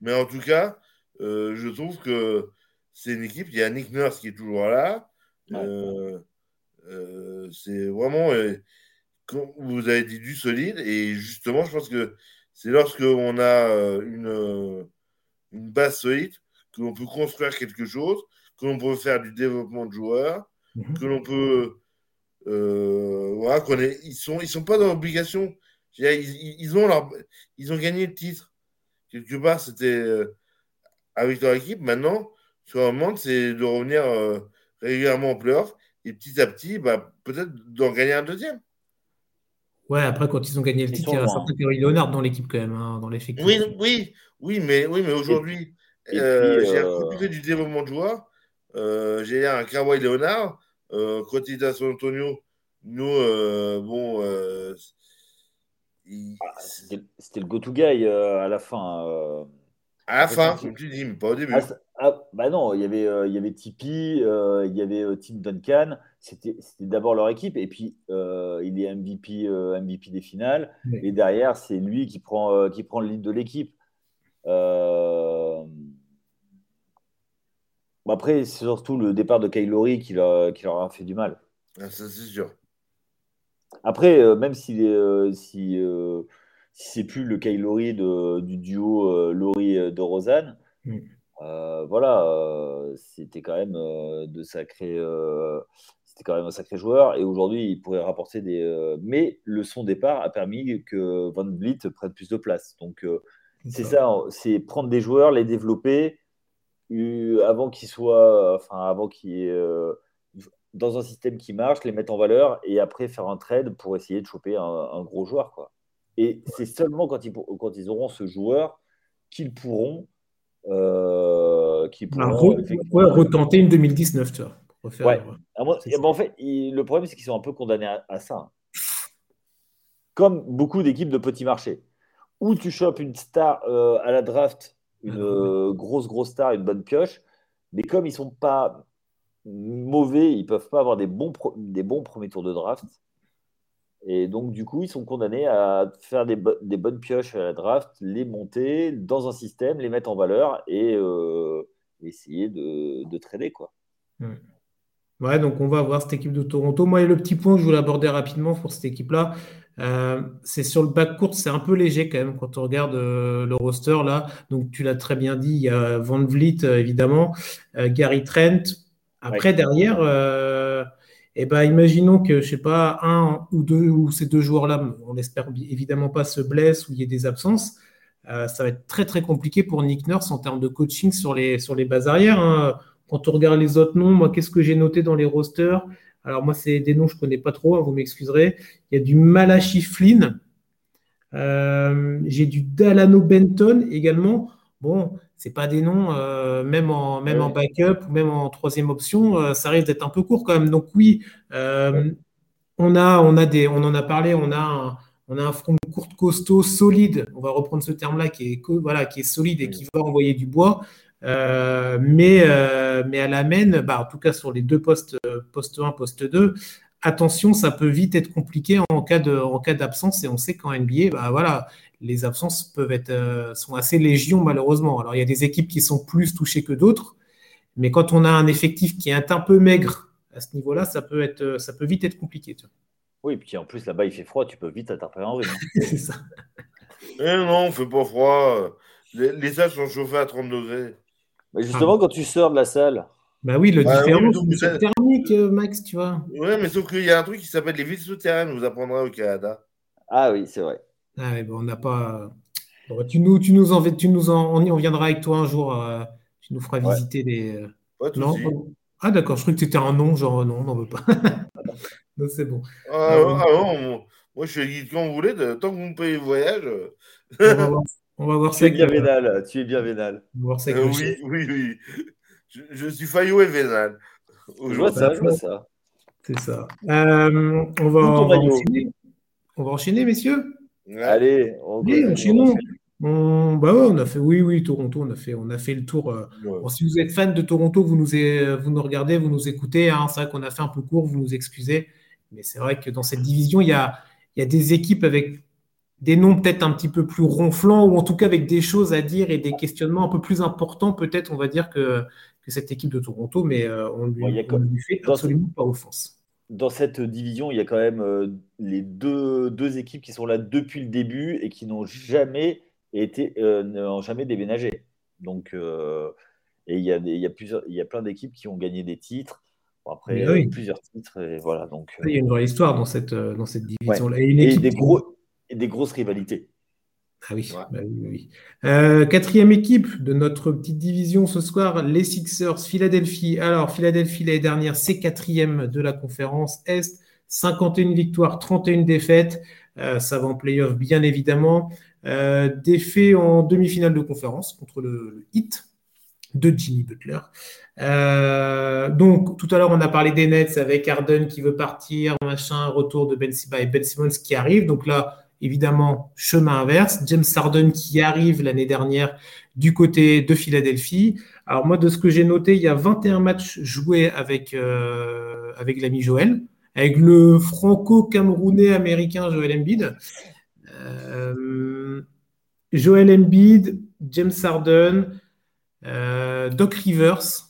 mais en tout cas, je trouve que c'est une équipe. Il y a Nick Nurse qui est toujours là. Euh, euh, c'est vraiment, comme vous avez dit, du solide. Et justement, je pense que c'est lorsque on a une, une base solide que l'on peut construire quelque chose, que l'on peut faire du développement de joueurs, mhm. que l'on peut. Euh, voilà, qu'on est, ils sont, ils sont pas dans l'obligation. Ils, ils, ont leur, ils ont gagné le titre. Quelque part, c'était avec leur équipe. Maintenant, sur un moment, c'est de revenir régulièrement en playoff et petit à petit, bah, peut-être d'en gagner un deuxième. Ouais, après, quand ils ont gagné le titre, il y a un certain Kerry Leonard dans l'équipe quand même, hein, dans l'effectif. Oui, oui, oui, mais, oui, mais aujourd'hui, euh, j'ai euh... du développement de joueurs. Euh, j'ai un Kawhi Leonard. Euh, quand il était à San Antonio, nous, euh, bon. Ah, c'était le go-to guy à la fin. À la fin, comme tu dis, mais pas au début. Ah, ah, bah non, il y avait, euh, il y avait Tipeee, euh, il y avait euh, Tim Duncan. C'était d'abord leur équipe. Et puis, il est MVP, MVP des finales. Et derrière, c'est lui qui prend, qui prend le lead de l'équipe. Après, c'est surtout le départ de Kylori qui, qui leur a fait du mal. Ah, ça, c'est sûr. Après, euh, même si, euh, si, euh, si c'est plus le Kylori du duo Lori de Rosanne, mm. voilà, c'était quand même de sacrés. c'était quand même un sacré joueur et aujourd'hui il pourrait rapporter des. mais le son départ a permis que Van Vliet prenne plus de place. Donc c'est ça, c'est prendre des joueurs, les développer avant qu'ils soient, enfin avant qu'ils dans un système qui marche, les mettre en valeur et après faire un trade pour essayer de choper un, gros joueur. Quoi. Et c'est seulement quand ils, quand ils auront ce joueur qu'ils pourront, euh, pourront retenter une 2019, tu vois. ouais. Ah, en fait, le problème, c'est qu'ils sont un peu condamnés à, ça. Hein. Comme beaucoup d'équipes de petits marchés. Où tu chopes une star euh, à la draft, une ah, euh, grosse, grosse star, une bonne pioche, mais comme ils sont pas mauvais, ils peuvent pas avoir des bons, des bons premiers tours de draft. Et donc, du coup, ils sont condamnés à faire des, des, bonnes pioches à la draft, les monter dans un système, les mettre en valeur et euh, essayer de, de, trader. Quoi. Ouais, donc on va voir cette équipe de Toronto. Moi, le petit point que je voulais aborder rapidement pour cette équipe-là, euh, c'est sur le back court, c'est un peu léger quand même quand on regarde euh, le roster là. Donc tu l'as très bien dit, il y a Van Vliet évidemment, Gary Trent, après, derrière, euh, eh ben, imaginons que, je sais pas, un ou deux ou ces deux joueurs-là, on n'espère évidemment pas se blessent ou il y ait des absences. Euh, ça va être très très compliqué pour Nick Nurse en termes de coaching sur les, sur les bases arrières. Hein. Quand on regarde les autres noms, moi, qu'est-ce que j'ai noté dans les rosters? Alors, moi, c'est des noms que je ne connais pas trop, hein, vous m'excuserez. Il y a du Malachi Flynn. Euh, j'ai du Dalano Benton également. Bon, c'est pas des noms, euh, même, en, même en backup ou même en troisième option, euh, ça risque d'être un peu court quand même. Donc oui, on, a, on, a des, on en a parlé, on a un, on a un front court costaud, solide, on va reprendre ce terme-là, qui est, voilà, qui est solide et qui va envoyer du bois. Mais, mais à la main, bah, en tout cas sur les deux postes, poste 1, poste 2, attention, ça peut vite être compliqué en cas de, en cas d'absence. Et on sait qu'en NBA, bah, voilà, les absences peuvent être, euh, sont assez légion malheureusement. Alors il y a des équipes qui sont plus touchées que d'autres, mais quand on a un effectif qui est un peu maigre à ce niveau-là, ça peut être, euh, ça peut vite être compliqué. Oui, puis en plus là-bas il fait froid, tu peux vite attraper un rhume. C'est ça. Eh non, il fait pas froid. Les, salles sont chauffées à 30 degrés. Mais justement, ah. quand tu sors de la salle. Bah oui, le bah différent, c'est thermique, euh, Max, tu vois. Oui, mais sauf qu'il y a un truc qui s'appelle les villes souterraines, vous apprendrez au Canada. Ah oui, c'est vrai. Ah on n'a pas. tu nous, tu nous en, tu nous en, on y reviendra avec toi un jour. Euh, tu nous feras visiter des. Euh, non. Ah d'accord, je croyais que tu étais un nom, genre non, on n'en veut pas. non, c'est bon. Ah, euh, ah non, moi je suis guide quand vous voulez, tant que vous me payez le voyage. on va voir, Tu es bien vénal, tu es bien vénal. oui, oui, oui. Je, suis faillot et vénal. Je vois ça, je vois ça. C'est ça. on, va, enchaîner. on va enchaîner, messieurs? Allez, on, oui, On, bah on a fait, oui, oui, Toronto, on a fait, on a fait le tour. Euh, si vous êtes fan de Toronto, vous nous, vous nous regardez, vous nous écoutez. Hein, c'est vrai qu'on a fait un peu court, vous nous excusez. Mais c'est vrai que dans cette division, il y a, il y a des équipes avec des noms peut-être un petit peu plus ronflants, ou en tout cas avec des choses à dire et des questionnements un peu plus importants, peut-être, on va dire, que, que cette équipe de Toronto, mais euh, on lui, lui fait absolument pas offense dans cette division, il y a quand même euh, les deux, deux, équipes qui sont là depuis le début et qui n'ont jamais été, euh, n'ont jamais déménagé. Donc, et il y, a il, y a plusieurs, il y a plein d'équipes qui ont gagné des titres. après, plusieurs titres. Et voilà, donc, il y a une vraie histoire dans cette, dans cette division-là. Et, des gros, et des grosses rivalités. Ah oui, bah oui, euh, quatrième équipe de notre petite division ce soir, les Sixers, Philadelphie. Alors, Philadelphie l'année dernière, c'est quatrième de la conférence Est, 51 victoires, 31 défaites. Euh, ça va en playoff, bien évidemment. Euh, défait en demi-finale de conférence contre le, Heat de Jimmy Butler. Euh, donc, tout à l'heure, on a parlé des Nets avec Harden qui veut partir, machin, retour de Ben Simmons et Ben Simmons qui arrive. Donc là, évidemment, chemin inverse. James Harden qui arrive l'année dernière du côté de Philadelphie. Alors moi, de ce que j'ai noté, il y a 21 matchs joués avec, euh, avec l'ami Joël, avec le franco-camerounais américain Joël Embiid. Euh, Joël Embiid, James Harden, euh, Doc Rivers.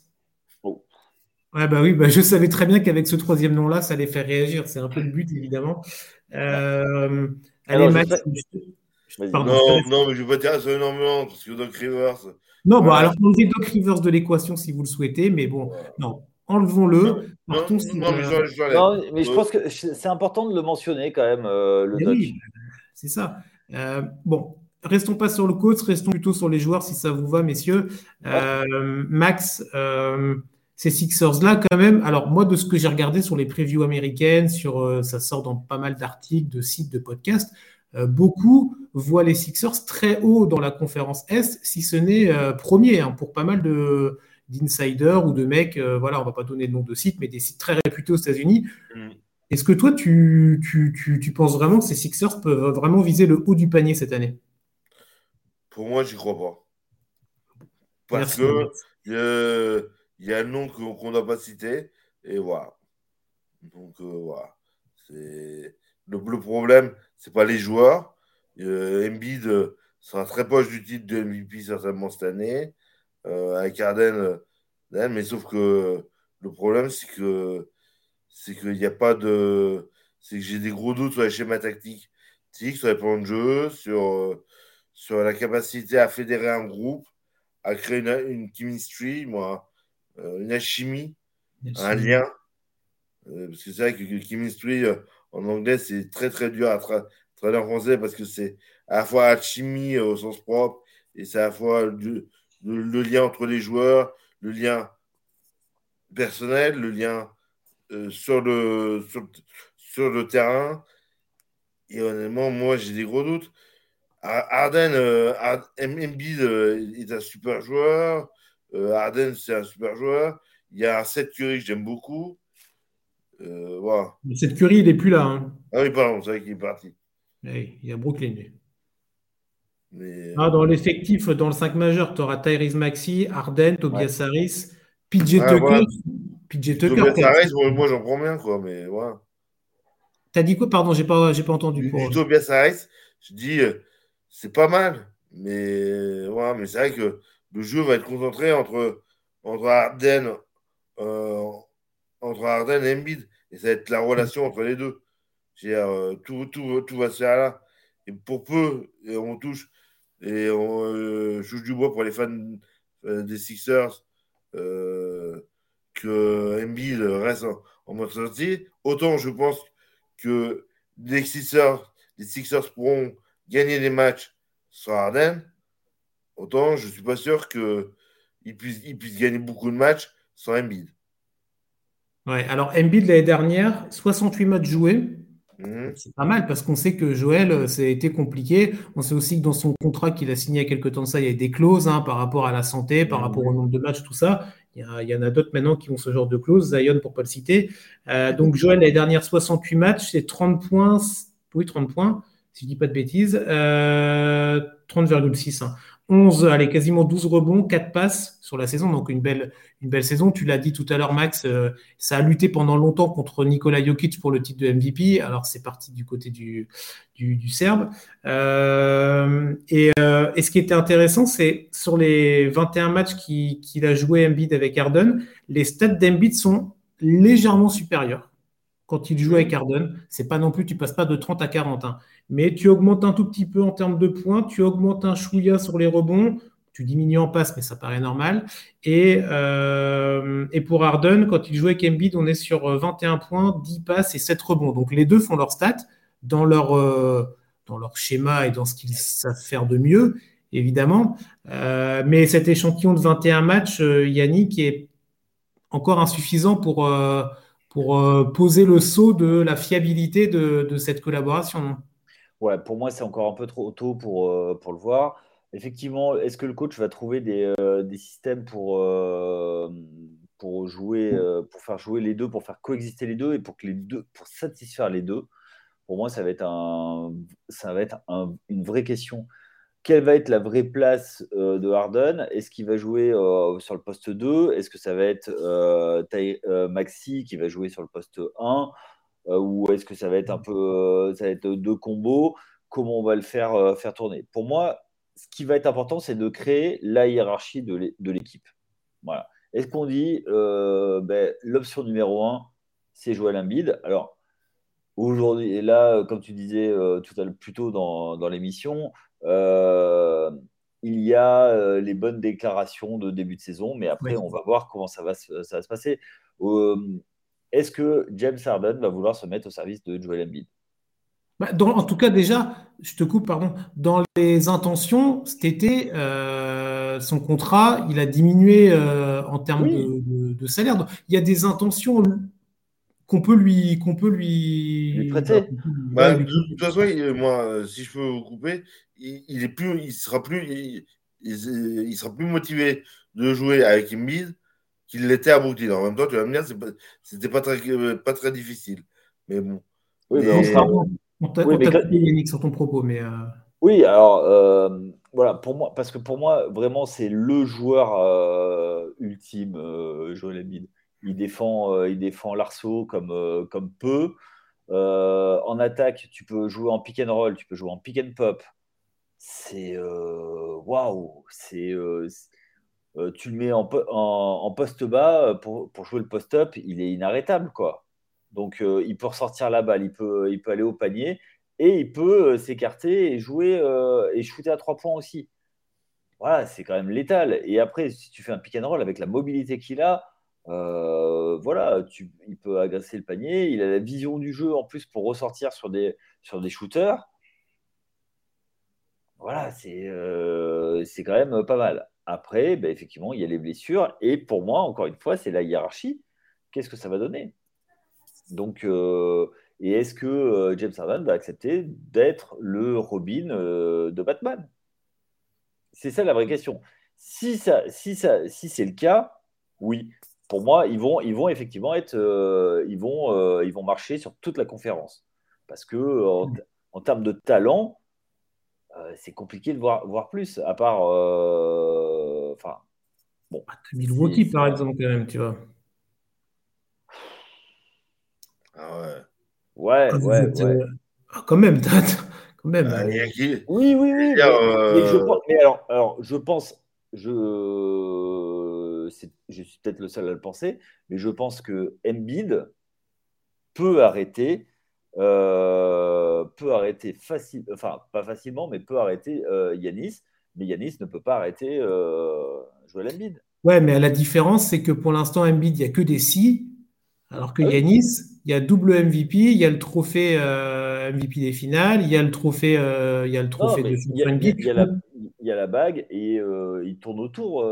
Ouais, bah oui, bah je savais très bien qu'avec ce troisième nom-là, ça allait faire réagir. C'est un peu le but, évidemment. Euh, allez, Alors, Max. je. Pardon, Non, non, mais je veux pas dire ça énormément, parce que Doc Rivers. Non, bon, alors enlevez Doc Rivers de l'équation si vous le souhaitez, mais bon, Voilà. non, enlevons-le. Non, mais je, je l'enlève. Non, mais je Euh, pense que c'est important de le mentionner quand même, euh, le Mais Doc. oui, c'est ça. Euh, bon, restons pas sur le coach, restons plutôt sur les joueurs si ça vous va, messieurs. Euh, Max, euh, ces Sixers-là, quand même, alors moi, de ce que j'ai regardé sur les previews américaines, sur, euh, ça sort dans pas mal d'articles, de sites, de podcasts, euh, beaucoup voient les Sixers très haut dans la conférence Est, si ce n'est euh, premier, hein, pour pas mal de d'insiders ou de mecs, euh, voilà, on va pas donner le nom de sites, mais des sites très réputés aux États-Unis. Mm. Est-ce que toi, tu, tu, tu, tu penses vraiment que ces Sixers peuvent vraiment viser le haut du panier cette année? Pour moi, j'y crois pas. Parce Merci, que euh, il y a un nom qu'on n'a pas cité, et voilà. Donc euh, voilà. Le, le problème, c'est pas les joueurs. Euh, Embiid euh, sera très proche du titre de MVP certainement cette année, euh, avec Harden, mais sauf que le problème, c'est que c'est a pas de. C'est que j'ai des gros doutes sur les schémas tactiques, sur les plans de jeu, sur, sur la capacité à fédérer un groupe, à créer une, une chemistry, moi, une alchimie, un lien. Euh, parce que c'est vrai que le chemistry euh, en anglais, c'est très très dur à tra- traduire en français parce que c'est à la fois alchimie euh, au sens propre et c'est à la fois le, le- le lien entre les joueurs, le lien personnel, le lien euh, sur, le, sur, sur le terrain. Et honnêtement, moi, j'ai des gros doutes. Ar- Harden, euh, Hard- M- Embiid euh, est un super joueur. Euh, Harden, c'est un super joueur. Il y a Seth Curry que j'aime beaucoup. Euh, voilà. Mais Cette Curry, il n'est plus là. hein. Ah oui, pardon, c'est vrai qu'il est parti. Ouais, il y a Brooklyn. Mais, Ah, dans l'effectif, dans le 5 majeur, tu auras Tyrese Maxey, Harden, Tobias Harris, PJ Ouais, Tucker. voilà. PJ Tucker. Tobias Harris, moi, j'en prends bien, quoi. Mais voilà. T'as dit quoi? Pardon, j'ai pas, j'ai pas entendu. Du, Pour... Tobias Harris, je dis, euh, c'est pas mal. Mais, voilà, mais c'est vrai que le jeu va être concentré entre, entre Harden, euh, entre Harden et Embiid. Et ça va être la relation entre les deux. Euh, tout, tout, tout va se faire là. Et pour peu, et on touche, et on euh, du bois pour les fans des Sixers, que Embiid reste en, mode sortie. Autant je pense que les Sixers, les Sixers pourront gagner des matchs sans Harden. Autant je suis pas sûr ils puissent gagner beaucoup de matchs sans Embiid. Ouais, alors Embiid l'année dernière, 68 matchs joués. Mhm. C'est pas mal parce qu'on sait que Joël, euh, ça a été compliqué. On sait aussi que dans son contrat qu'il a signé il y a quelques temps de ça, il y a des clauses hein, par rapport à la santé, par Mhm. rapport au nombre de matchs, tout ça. Il y, a- il y en a d'autres maintenant qui ont ce genre de clauses, Zion pour pas le citer. Euh, donc Joël, l'année dernière, 68 matchs, c'est 30 points. Oui, 30 points, si je dis pas de bêtises. Euh, 30,6. hein. 11, allez, quasiment 12 rebonds, 4 passes sur la saison. Donc une belle, une belle saison. Tu l'as dit tout à l'heure, Max. euh, ça a lutté pendant longtemps contre Nikola Jokic pour le titre de MVP. Alors, c'est parti du côté du, du, Serbe. Euh, et, euh, et ce qui était intéressant, c'est sur les 21 matchs qu'il a joué Embiid avec Harden, les stats d'Embiid sont légèrement supérieurs quand il joue avec Harden. C'est pas non plus, tu passes pas de 30 à 40, hein. mais tu augmentes un tout petit peu en termes de points, tu augmentes un chouïa sur les rebonds, tu diminues en passe, mais ça paraît normal. Et, euh, et pour Harden, quand il joue avec Embiid, on est sur 21 points, 10 passes et 7 rebonds. Donc les deux font leur stats dans leur, euh, dans leur schéma et dans ce qu'ils savent faire de mieux, évidemment. Euh, mais cet échantillon de 21 matchs, euh, Yannick, est encore insuffisant pour, euh, pour euh, poser le saut de la fiabilité de, cette collaboration. Ouais, pour moi, c'est encore un peu trop tôt pour, euh, pour le voir. Effectivement, est-ce que le coach va trouver des, euh, des systèmes pour, pour jouer, pour faire jouer les deux, pour faire coexister les deux et pour que les deux, pour satisfaire les deux? Pour moi, ça va être un, ça va être un- une vraie question. Quelle va être la vraie place euh, de Harden? Est-ce qu'il va jouer euh, sur le poste 2? Est-ce que ça va être euh, Maxi qui va jouer sur le poste 1? Euh, ou est-ce que ça va être un peu ça va être deux combos? Comment on va le faire, faire tourner? Pour moi, ce qui va être important, c'est de créer la hiérarchie de l'é- de l'équipe. Voilà. Est-ce qu'on dit ben, l'option numéro un, c'est Joel Embiid? Alors, aujourd'hui, et là, comme tu disais tout à l'heure plus tôt dans, dans l'émission, il y a les bonnes déclarations de début de saison, mais après, on va voir comment ça va, ça va se passer. Est-ce que James Harden va vouloir se mettre au service de Joel Embiid? Bah, en tout cas, déjà, je te coupe, pardon. Dans les intentions, cet été, euh, son contrat, il a diminué euh, en termes de, salaire. il y a des intentions qu'on peut lui, qu'on peut lui, prêter. Bah, de, toute façon, moi, si je peux vous couper, il, est plus, il sera plus, il, sera plus motivé de jouer avec Embiid qu'il l'était à Brooklyn. En même temps, tu vas me dire, c'était pas, pas très, pas très difficile. Mais bon. Oui, mais on, on t'a oui, Yannick sur ton propos, mais. Euh, oui, alors euh, voilà, pour moi, parce que pour moi, vraiment, c'est le joueur euh, ultime, Joel Embiid. Il défend, il défend l'arceau comme, comme peu. en attaque, tu peux jouer en pick and roll, tu peux jouer en pick and pop. C'est waouh, c'est tu le mets en, poste bas pour, pour jouer le post-up, il est inarrêtable quoi. Donc, euh, il peut ressortir la balle, il peut, il peut aller au panier et il peut euh, s'écarter et jouer euh, et shooter à trois points aussi. Voilà, c'est quand même létal. Et après, si tu fais un pick and roll avec la mobilité qu'il a, voilà, tu, il peut agresser le panier. Il a la vision du jeu en plus pour ressortir sur des, sur des shooters. Voilà, c'est c'est quand même pas mal. Après, ben, effectivement, il y a les blessures. Et pour moi, encore une fois, c'est la hiérarchie. Qu'est-ce que ça va donner? Donc, euh, et est-ce que euh, James Harden va accepter d'être le Robin euh, de Batman? C'est ça la vraie question. Si, ça, si, ça, si c'est le cas, oui. Pour moi, ils vont, ils vont effectivement être, ils, vont, ils vont marcher sur toute la conférence. Parce que en, termes de talent, c'est compliqué de voir, voir plus, à part. Enfin. bon. Milwaukee, par exemple, quand même, tu vois. Ah ouais. Ouais, ah, ouais, ouais. Euh, ah, quand même, quand même. Ah, oui, oui, oui. Mais, je pense, mais alors, alors, je pense, je, je suis peut-être le seul à le penser, mais je pense que Embiid peut arrêter, euh, peut arrêter facile, enfin pas facilement, mais peut arrêter euh, Yanis. Mais Yanis ne peut pas arrêter euh, Joel Embiid. Ouais, mais la différence, c'est que pour l'instant, Embiid, il n'y a que des si, alors que Yanis, il y a double MVP, il y a le trophée euh, MVP des finales, il y a le trophée, euh, il y a le trophée de il y, a, il, y a la, il y a la bague et euh, il tourne autour,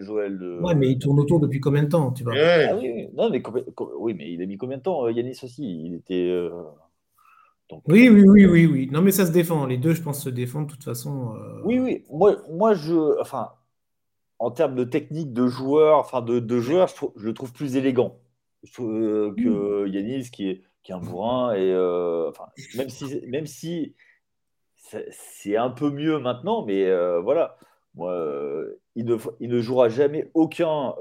Joël. Ouais, mais il tourne autour depuis combien de temps, tu vois? Ah, oui, non, mais, oui, mais il a mis combien de temps, Yanis aussi? Il était. oui, oui, oui, oui, oui. Non, mais ça se défend. Les deux, je pense, se défendent de toute façon. Oui, oui. Moi, moi, je, enfin, en termes de technique de joueur, enfin de, de joueur, je, je le trouve plus élégant. Euh, que Yanis qui est, qui est un bourrin. Et, euh, même si, même si c'est un peu mieux maintenant, mais euh, voilà. Moi, il, ne, il ne jouera jamais aucun.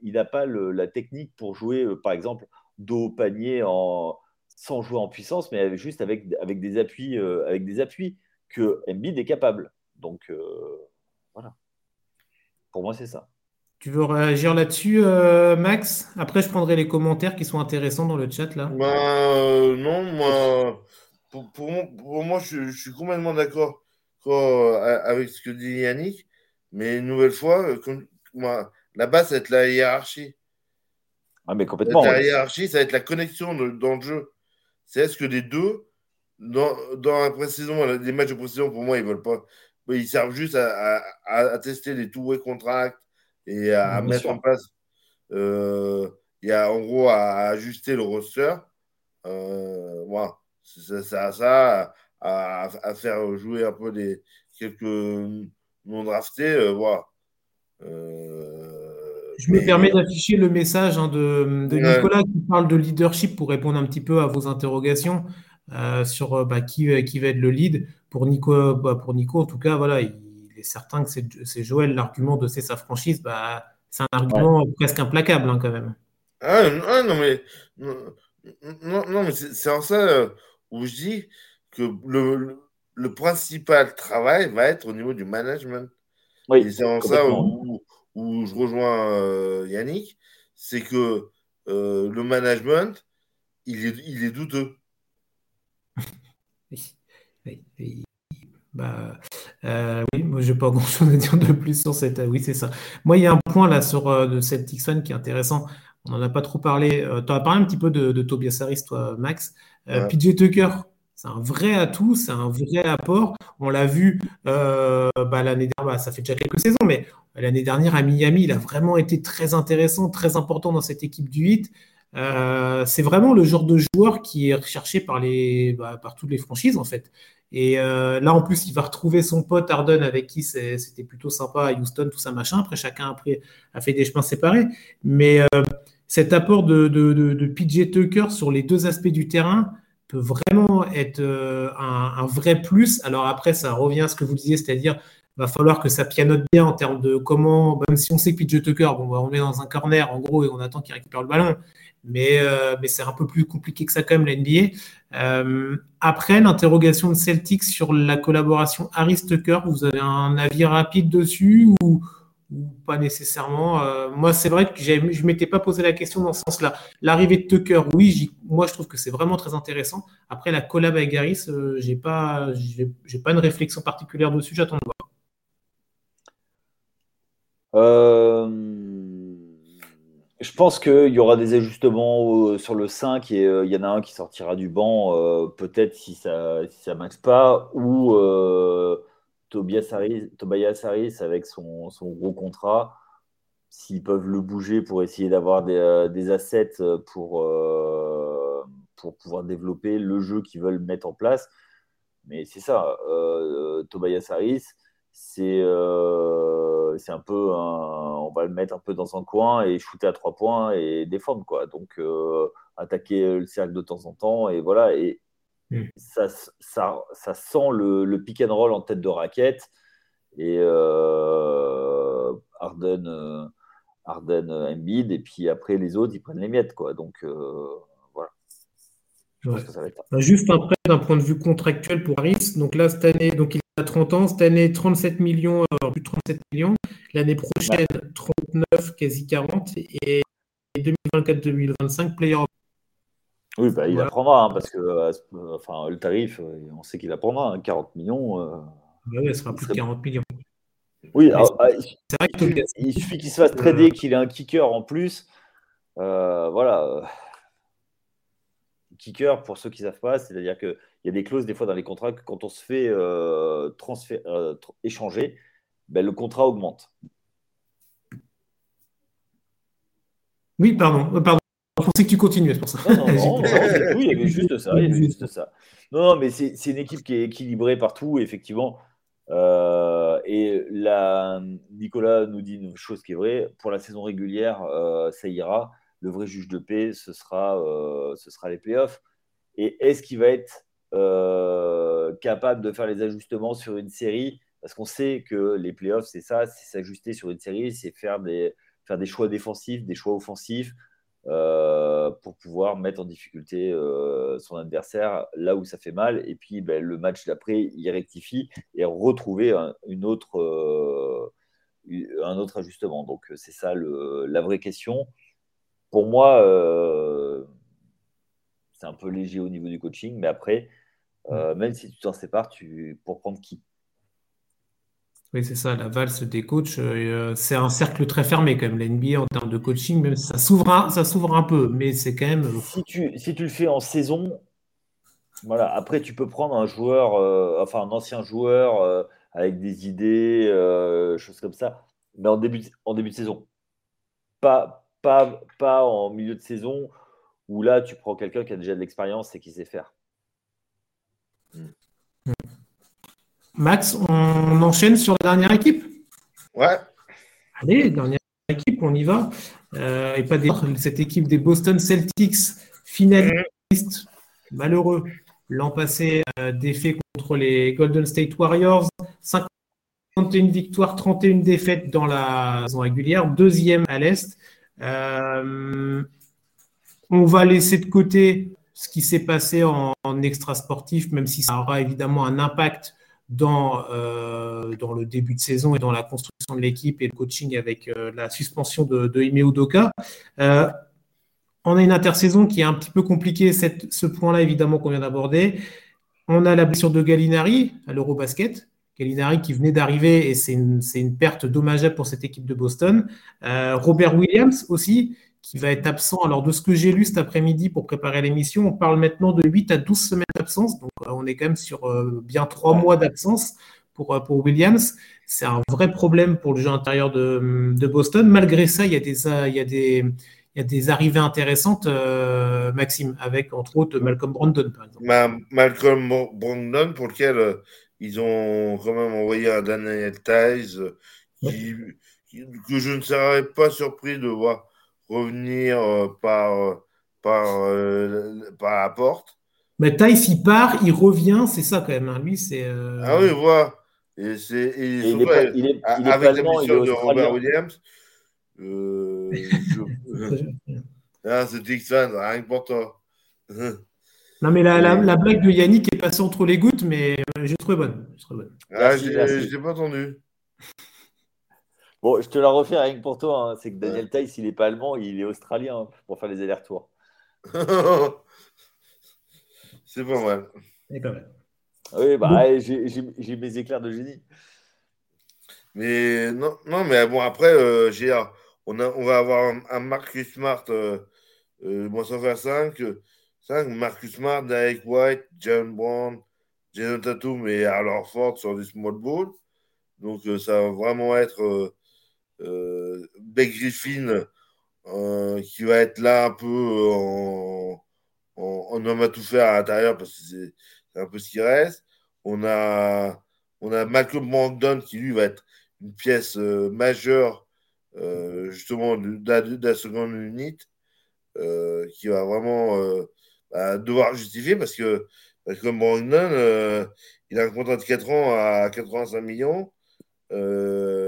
il n'a pas la technique pour jouer, par exemple, dos panier en, sans jouer en puissance, mais juste avec, avec, des, appuis, avec des appuis que Embiid est capable. Donc, voilà. Pour moi, c'est ça. Tu veux réagir là-dessus, euh, Max? Après, je prendrai les commentaires qui sont intéressants dans le chat là. Bah, euh, non, moi, pour, moi, je, suis complètement d'accord avec ce que dit Yannick. Mais une nouvelle fois, comme, moi, la base, ça va être la hiérarchie. Ah, mais complètement. La hiérarchie, ça va être la connexion dans le jeu. C'est est-ce que les deux, dans, dans la pré-saison, les matchs de pré-saison, pour moi, ils veulent pas. Ils servent juste à, à tester les two-way contracts et à, mettre en place. Euh, il y a en gros à, ajuster le roster. Euh, voilà. Ça, ça, à, à, faire jouer un peu des quelques non draftés. Euh, voilà. Je me permets d'afficher le message hein, de, de Nicolas qui parle de leadership pour répondre un petit peu à vos interrogations sur bah, qui, qui va être le lead. Pour Nico, bah, pour Nico en tout cas, voilà, il, est certain que c'est Joël l'argument de c'est sa franchise, bah, c'est un argument presque implacable hein, quand même. Ah, ah, non, mais, non, non, mais c'est en ça euh, où je dis que le, le, principal travail va être au niveau du management. Oui, c'est en ça où, où je rejoins Yannick, c'est que le management, il est, il est douteux. oui, Bah, euh, oui, moi, je n'ai pas grand-chose à dire de plus sur cette. Oui, c'est ça. Moi, il y a un point là sur euh, de cette Tixon qui est intéressant. On n'en a pas trop parlé. Euh, tu as parlé un petit peu de, Tobias Harris, toi, Max. PJ Tucker, c'est un vrai atout, c'est un vrai apport. On l'a vu bah, l'année dernière, bah, ça fait déjà quelques saisons, mais l'année dernière à Miami, il a vraiment été très intéressant, très important dans cette équipe du 8. c'est vraiment le genre de joueur qui est recherché par, les, bah, par toutes les franchises, en fait. Et euh, là, en plus, il va retrouver son pote Arden avec qui c'était plutôt sympa à Houston, tout ça, machin. Après, chacun après, a fait des chemins séparés. Mais euh, cet apport de, PJ Tucker sur les deux aspects du terrain peut vraiment être euh, un, vrai plus. Alors après, ça revient à ce que vous disiez, c'est-à-dire va falloir que ça pianote bien en termes de comment, même si on sait que PJ Tucker, bon, on met dans un corner en gros et on attend qu'il récupère le ballon, mais, euh, c'est un peu plus compliqué que ça quand même, la. Euh, après, l'interrogation de Celtics sur la collaboration Harris-Tucker, vous avez un avis rapide dessus ou, pas nécessairement euh, Moi, c'est vrai que je ne m'étais pas posé la question dans ce sens-là. L'arrivée de Tucker, oui, moi, je trouve que c'est vraiment très intéressant. Après, la collab avec Harris, je n'ai pas, pas une réflexion particulière dessus, j'attends de voir. Euh je pense qu'il y aura des ajustements sur le 5 et euh, il y en a un qui sortira du banc, euh, peut-être si ça si ça max pas, ou euh, Tobias, Harris, Tobias Harris avec son, gros contrat, s'ils peuvent le bouger pour essayer d'avoir des, assets pour, pour pouvoir développer le jeu qu'ils veulent mettre en place. Mais c'est ça, Tobias Harris, c'est c'est un peu on va le mettre un peu dans un coin et shooter à trois points et défendre quoi. Donc euh, attaquer le cercle de temps en temps et voilà et hmm. ça, ça, ça, sent le, le, pick and roll en tête de raquette et euh, Arden euh, Arden Embiid et puis après les autres ils prennent les miettes quoi. Donc voilà. Bah, juste après, d'un point de vue contractuel pour Harris, donc là, cette année, donc il a 30 ans, cette année, 37 millions, alors plus de 37 millions. L'année prochaine, 39, quasi 40. Et 2024-2025, player Oui, bah, il apprendra, hein, parce que euh, enfin, le tarif, euh, on sait qu'il apprendra, 40 hein, millions. Euh, bah oui, sera plus de 40 millions. Oui, bah, c'est vrai il suffit qu'il se fasse trader, qu'il ait un kicker en plus. voilà. Kicker, pour ceux qui ne savent pas, c'est-à-dire qu'il y a des clauses des fois dans les contrats que quand on se fait échanger, ben, le contrat augmente. Oui, pardon. Euh, pardon. Je pensais que tu continuais, c'est pour ça. Non, non, non, il y avait juste ça. Il y avait juste ça. Non, non mais c'est une équipe qui est équilibrée partout, effectivement. Euh, et là, Nicolas nous dit une chose qui est vraie. Pour la saison régulière, euh, ça ira. Le vrai juge de paix, ce sera, ce sera les playoffs. Et est-ce qu'il va être capable de faire les ajustements sur une série? Parce qu'on sait que les playoffs, c'est ça, c'est s'ajuster sur une série, c'est faire des, faire des choix défensifs, des choix offensifs euh, pour pouvoir mettre en difficulté euh, son adversaire là où ça fait mal. Et puis ben, le match d'après, il rectifie et retrouver un, une autre, euh, un autre ajustement. Donc c'est ça le, la vraie question. Pour moi, c'est un peu léger au niveau du coaching, mais après, même si tu t'en sépares, tu, pour prendre qui oui, c'est ça, la valse des coachs, euh, c'est un cercle très fermé quand même, la en termes de coaching, même ça s'ouvre un, ça s'ouvre un peu, mais c'est quand même. Euh, si tu, si tu le fais en saison, voilà, après tu peux prendre un joueur, euh, enfin un ancien joueur avec des idées, choses comme ça, mais en début, en début de saison. Pas, pas, pas en milieu de saison où là tu prends quelqu'un qui a déjà de l'expérience et qui sait faire. Max, on enchaîne sur la dernière équipe Ouais. Allez, dernière équipe, on y va. Euh, et pas des... cette équipe des Boston Celtics, finaliste, malheureux, l'an passé, euh, défait contre les Golden State Warriors. 51 victoires, 31 défaites dans la saison régulière, deuxième à l'Est. Euh, on va laisser de côté ce qui s'est passé en, en extra sportif, même si ça aura évidemment un impact dans, dans le début de saison et dans la construction de l'équipe et le coaching avec la suspension de, de Ime Udoka. on a une intersaison qui est un petit peu compliquée, ce point-là évidemment qu'on vient d'aborder. On a la blessure de Gallinari à l'Eurobasket. Gallinari qui venait d'arriver et c'est une, perte dommageable pour cette équipe de Boston. Euh, Robert Williams aussi, qui va être absent. Alors, de ce que j'ai lu cet après-midi pour préparer l'émission, on parle maintenant de 8 à 12 semaines d'absence. Donc, euh, on est quand même sur euh, bien 3 mois d'absence pour, pour Williams. C'est un vrai problème pour le jeu intérieur de, Boston. Malgré ça, il y a des, il y a des, il y a des arrivées intéressantes, Maxime, avec entre autres Malcolm Brandon, par exemple. Malcolm Brandon, pour lequel ils ont quand même envoyé un Daniel Tice que je ne serais pas surpris de voir revenir euh, par, euh, par, euh, par la porte. Mais Tice, il part, il revient, c'est ça quand même. Hein. Lui, c'est. Ah oui, voilà. Et c'est il, est il est, avec la mission de Robert Williams. Euh, je... ah, c'est Dixon, rien que pour toi. Non, mais la, la, blague de Yannick est passée entre les gouttes, mais j'ai trouvé bonne. bonne. Ah, j'ai pas entendu. Bon, je te la refais rien que pour toi. Hein. C'est que Daniel ouais. il n'est pas allemand, il est australien hein, pour faire les allers-retours. c'est pas mal. C'est pas mal. Oui, bah, j'ai mes éclairs de génie. Mais non, non mais bon, après, euh, on, a, on va avoir un, Marcus Smart, euh, euh, bon, ça faire 5. Marcus Smart, Derek White, John Brown, Jason Tatum et alors Ford sur du small ball. Donc euh, ça va vraiment être euh Beck Griffin euh, qui va être là un peu en, en, homme à tout faire à l'intérieur parce que c'est un peu ce qui reste. On a, on a Malcolm Brandon qui lui va être une pièce majeure justement de, la seconde unité qui va vraiment à devoir justifier parce que, comme Brandon, euh, il a un contrat de 4 ans à 85 millions, euh,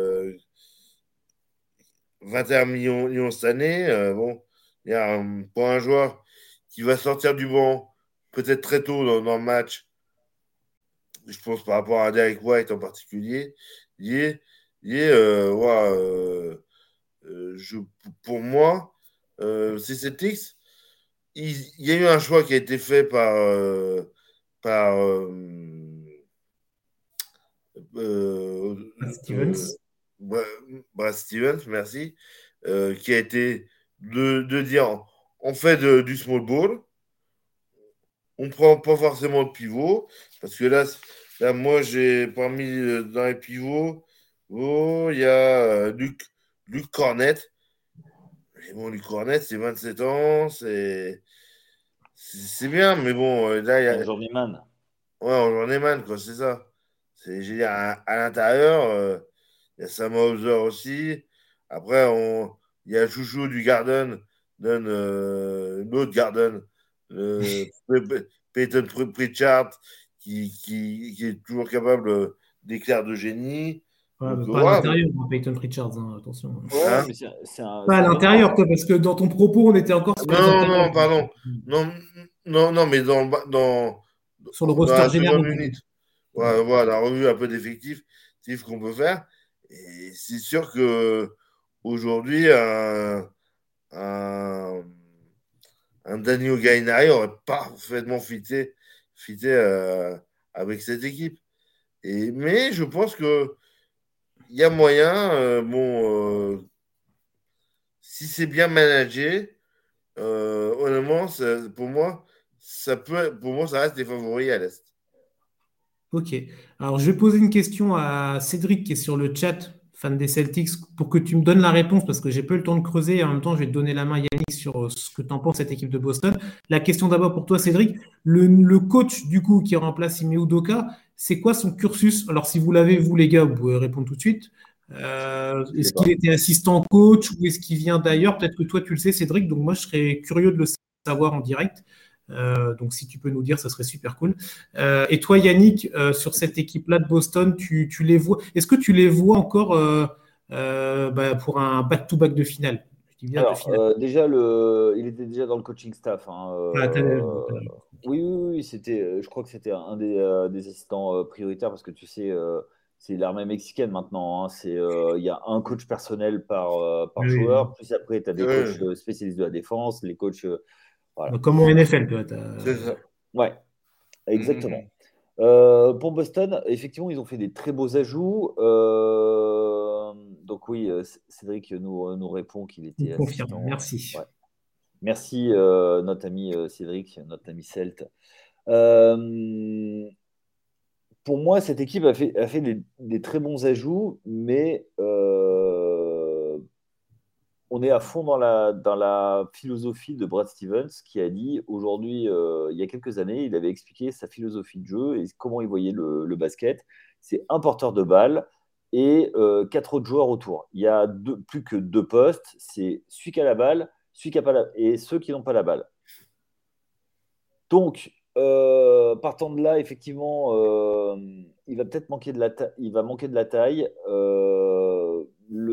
21 millions, millions, cette année. Euh, bon, il y a pour un joueur qui va sortir du banc peut-être très tôt dans, le match, je pense par rapport à Derek White en particulier, il est, il est euh, ouais, je, pour moi, c'est cet X il, y a eu un choix qui a été fait par, euh, par euh, euh, Stevens. Brad Stevens, merci, qui a été de, de dire on fait du small ball, on prend pas forcément de pivot, parce que là, là moi j'ai parmi dans les pivots, oh, il y a Luc, Luc Cornette bon, Luc Cornet, c'est 27 ans, c'est. C'est bien, mais bon, euh, là, il y a. journeyman. Ouais, en journeyman, quoi, c'est ça. C'est, j'ai à, à l'intérieur, euh, il y a Sam Hauser aussi. Après, on, il y a Chouchou du Garden, donne euh, l'autre Garden, Peyton Pritchard, qui, qui, qui, est toujours capable d'éclairs de génie. Ouais, pas à l'intérieur, hein, Peyton Richards, hein, attention. Hein pas à l'intérieur, parce que dans ton propos, on était encore sur Non, non, pardon. Non, non, non, mais dans, dans, sur le roster général. Voilà, voilà, la revue un peu d'effectifs qu'on peut faire. Et c'est sûr que aujourd'hui, un, un, Daniel Gainari aurait parfaitement fité, fité euh, avec cette équipe. Et, mais je pense que il y a moyen, euh, bon, euh, si c'est bien managé, honnêtement, pour moi, ça peut, pour moi, ça reste des favoris à l'Est. Ok. Alors, je vais poser une question à Cédric qui est sur le chat, fan des Celtics, pour que tu me donnes la réponse parce que j'ai pas eu le temps de creuser et en même temps, je vais te donner la main, Yannick, sur ce que tu en penses cette équipe de Boston. La question d'abord pour toi, Cédric. Le, coach, du coup, qui remplace Ime Udoka, c'est quoi son cursus? Alors, si vous l'avez, vous les gars, vous pouvez répondre tout de suite. Euh, est-ce qu'il était assistant coach ou est-ce qu'il vient d'ailleurs? Peut-être que toi, tu le sais, Cédric. Donc, moi, je serais curieux de le savoir en direct. Euh, donc, si tu peux nous dire, ça serait super cool. Euh, et toi, Yannick, sur cette équipe-là de Boston, tu, les vois Est-ce que tu les vois encore bah, pour un back-to-back de finale? Déjà, le... il était déjà dans le coaching staff. Hein, ah, Oui, oui, oui, c'était, je crois que c'était un des, des assistants prioritaires parce que tu sais, c'est l'armée mexicaine maintenant. Hein. C'est, il y a un coach personnel par, par joueur, plus après, tu as des coachs spécialistes de la défense, les coachs. Voilà. Comme au NFL, toi. C'est ça. Ouais, exactement. Mm. Euh, pour Boston, effectivement, ils ont fait des très beaux ajouts. Euh, donc oui, euh, Cédric nous, nous répond qu'il était assistant. Merci. Merci, notre ami Cédric, notre ami Celt. pour moi, cette équipe a fait, a fait des, des très bons ajouts, mais on est à fond dans la, dans la philosophie de Brad Stevens qui a dit aujourd'hui, euh, il y a quelques années, il avait expliqué sa philosophie de jeu et comment il voyait le, basket. C'est un porteur de balle et euh, quatre autres joueurs autour. Il y a plus que deux postes, c'est celui qui a la balle, celui qui a pas la, et ceux qui n'ont pas la balle. Donc, euh, partant de là, effectivement, il va peut-être manquer de la il va manquer de la taille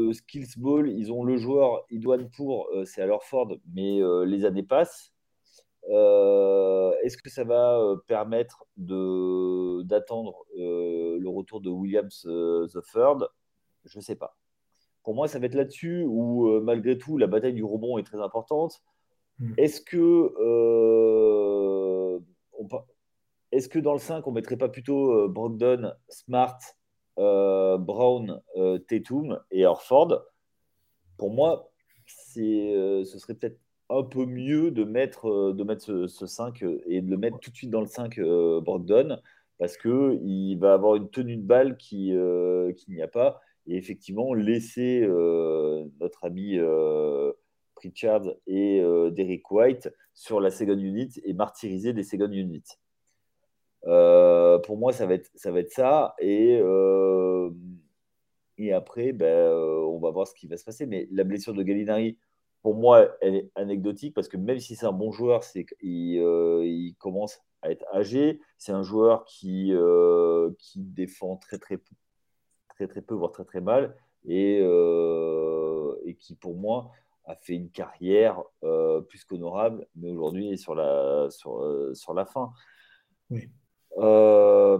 le skills ball, ils ont le joueur idoine pour, euh, c'est alors Ford, mais euh, les années passent. Euh, est-ce que ça va permettre d'attendre le retour de Williams the Third? Je ne sais pas. Pour moi, ça va être là-dessus où, malgré tout, la bataille du rebond est très importante. Hmm. Est-ce que, est que dans le 5, on ne mettrait pas plutôt Brogdon, Smart euh, Brown, euh, Tatum et Orford, pour moi, euh, ce serait peut-être un peu mieux de mettre, de mettre ce, 5 et de le mettre tout de suite dans le 5 Brogdon parce qu'il va avoir une tenue de balle qui, qu'il n'y a pas. Et effectivement, laisser notre ami Pritchard et Derek White sur la second unit et martyriser des second units. Euh, pour moi, ça va être ça. Euh, et après, ben, euh, on va voir ce qui va se passer. Mais la blessure de Gallinari, pour moi, elle est anecdotique parce que même si c'est un bon joueur, il commence à être âgé. C'est un joueur qui, défend très très, très très peu, voire très très mal. Et, qui, pour moi, a fait une carrière plus qu'honorable, mais aujourd'hui est sur la, sur la fin. Oui. Euh,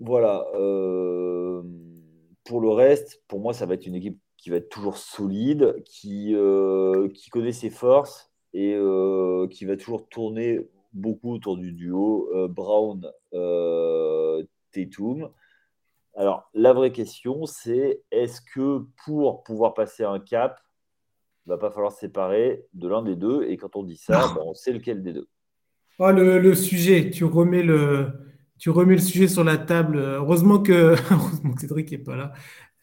voilà. Euh, pour le reste, pour moi, ça va être une équipe qui va être toujours solide, qui, euh, qui connaît ses forces et qui va toujours tourner beaucoup autour du duo Brown Tatum. Alors, la vraie question, c'est est-ce que pour pouvoir passer un cap, il va pas falloir se séparer de l'un des deux? Et quand on dit ça, ben, on sait lequel des deux. Oh, le, sujet, tu remets le, tu remets le sujet sur la table. Heureusement que, Cédric n'est pas là.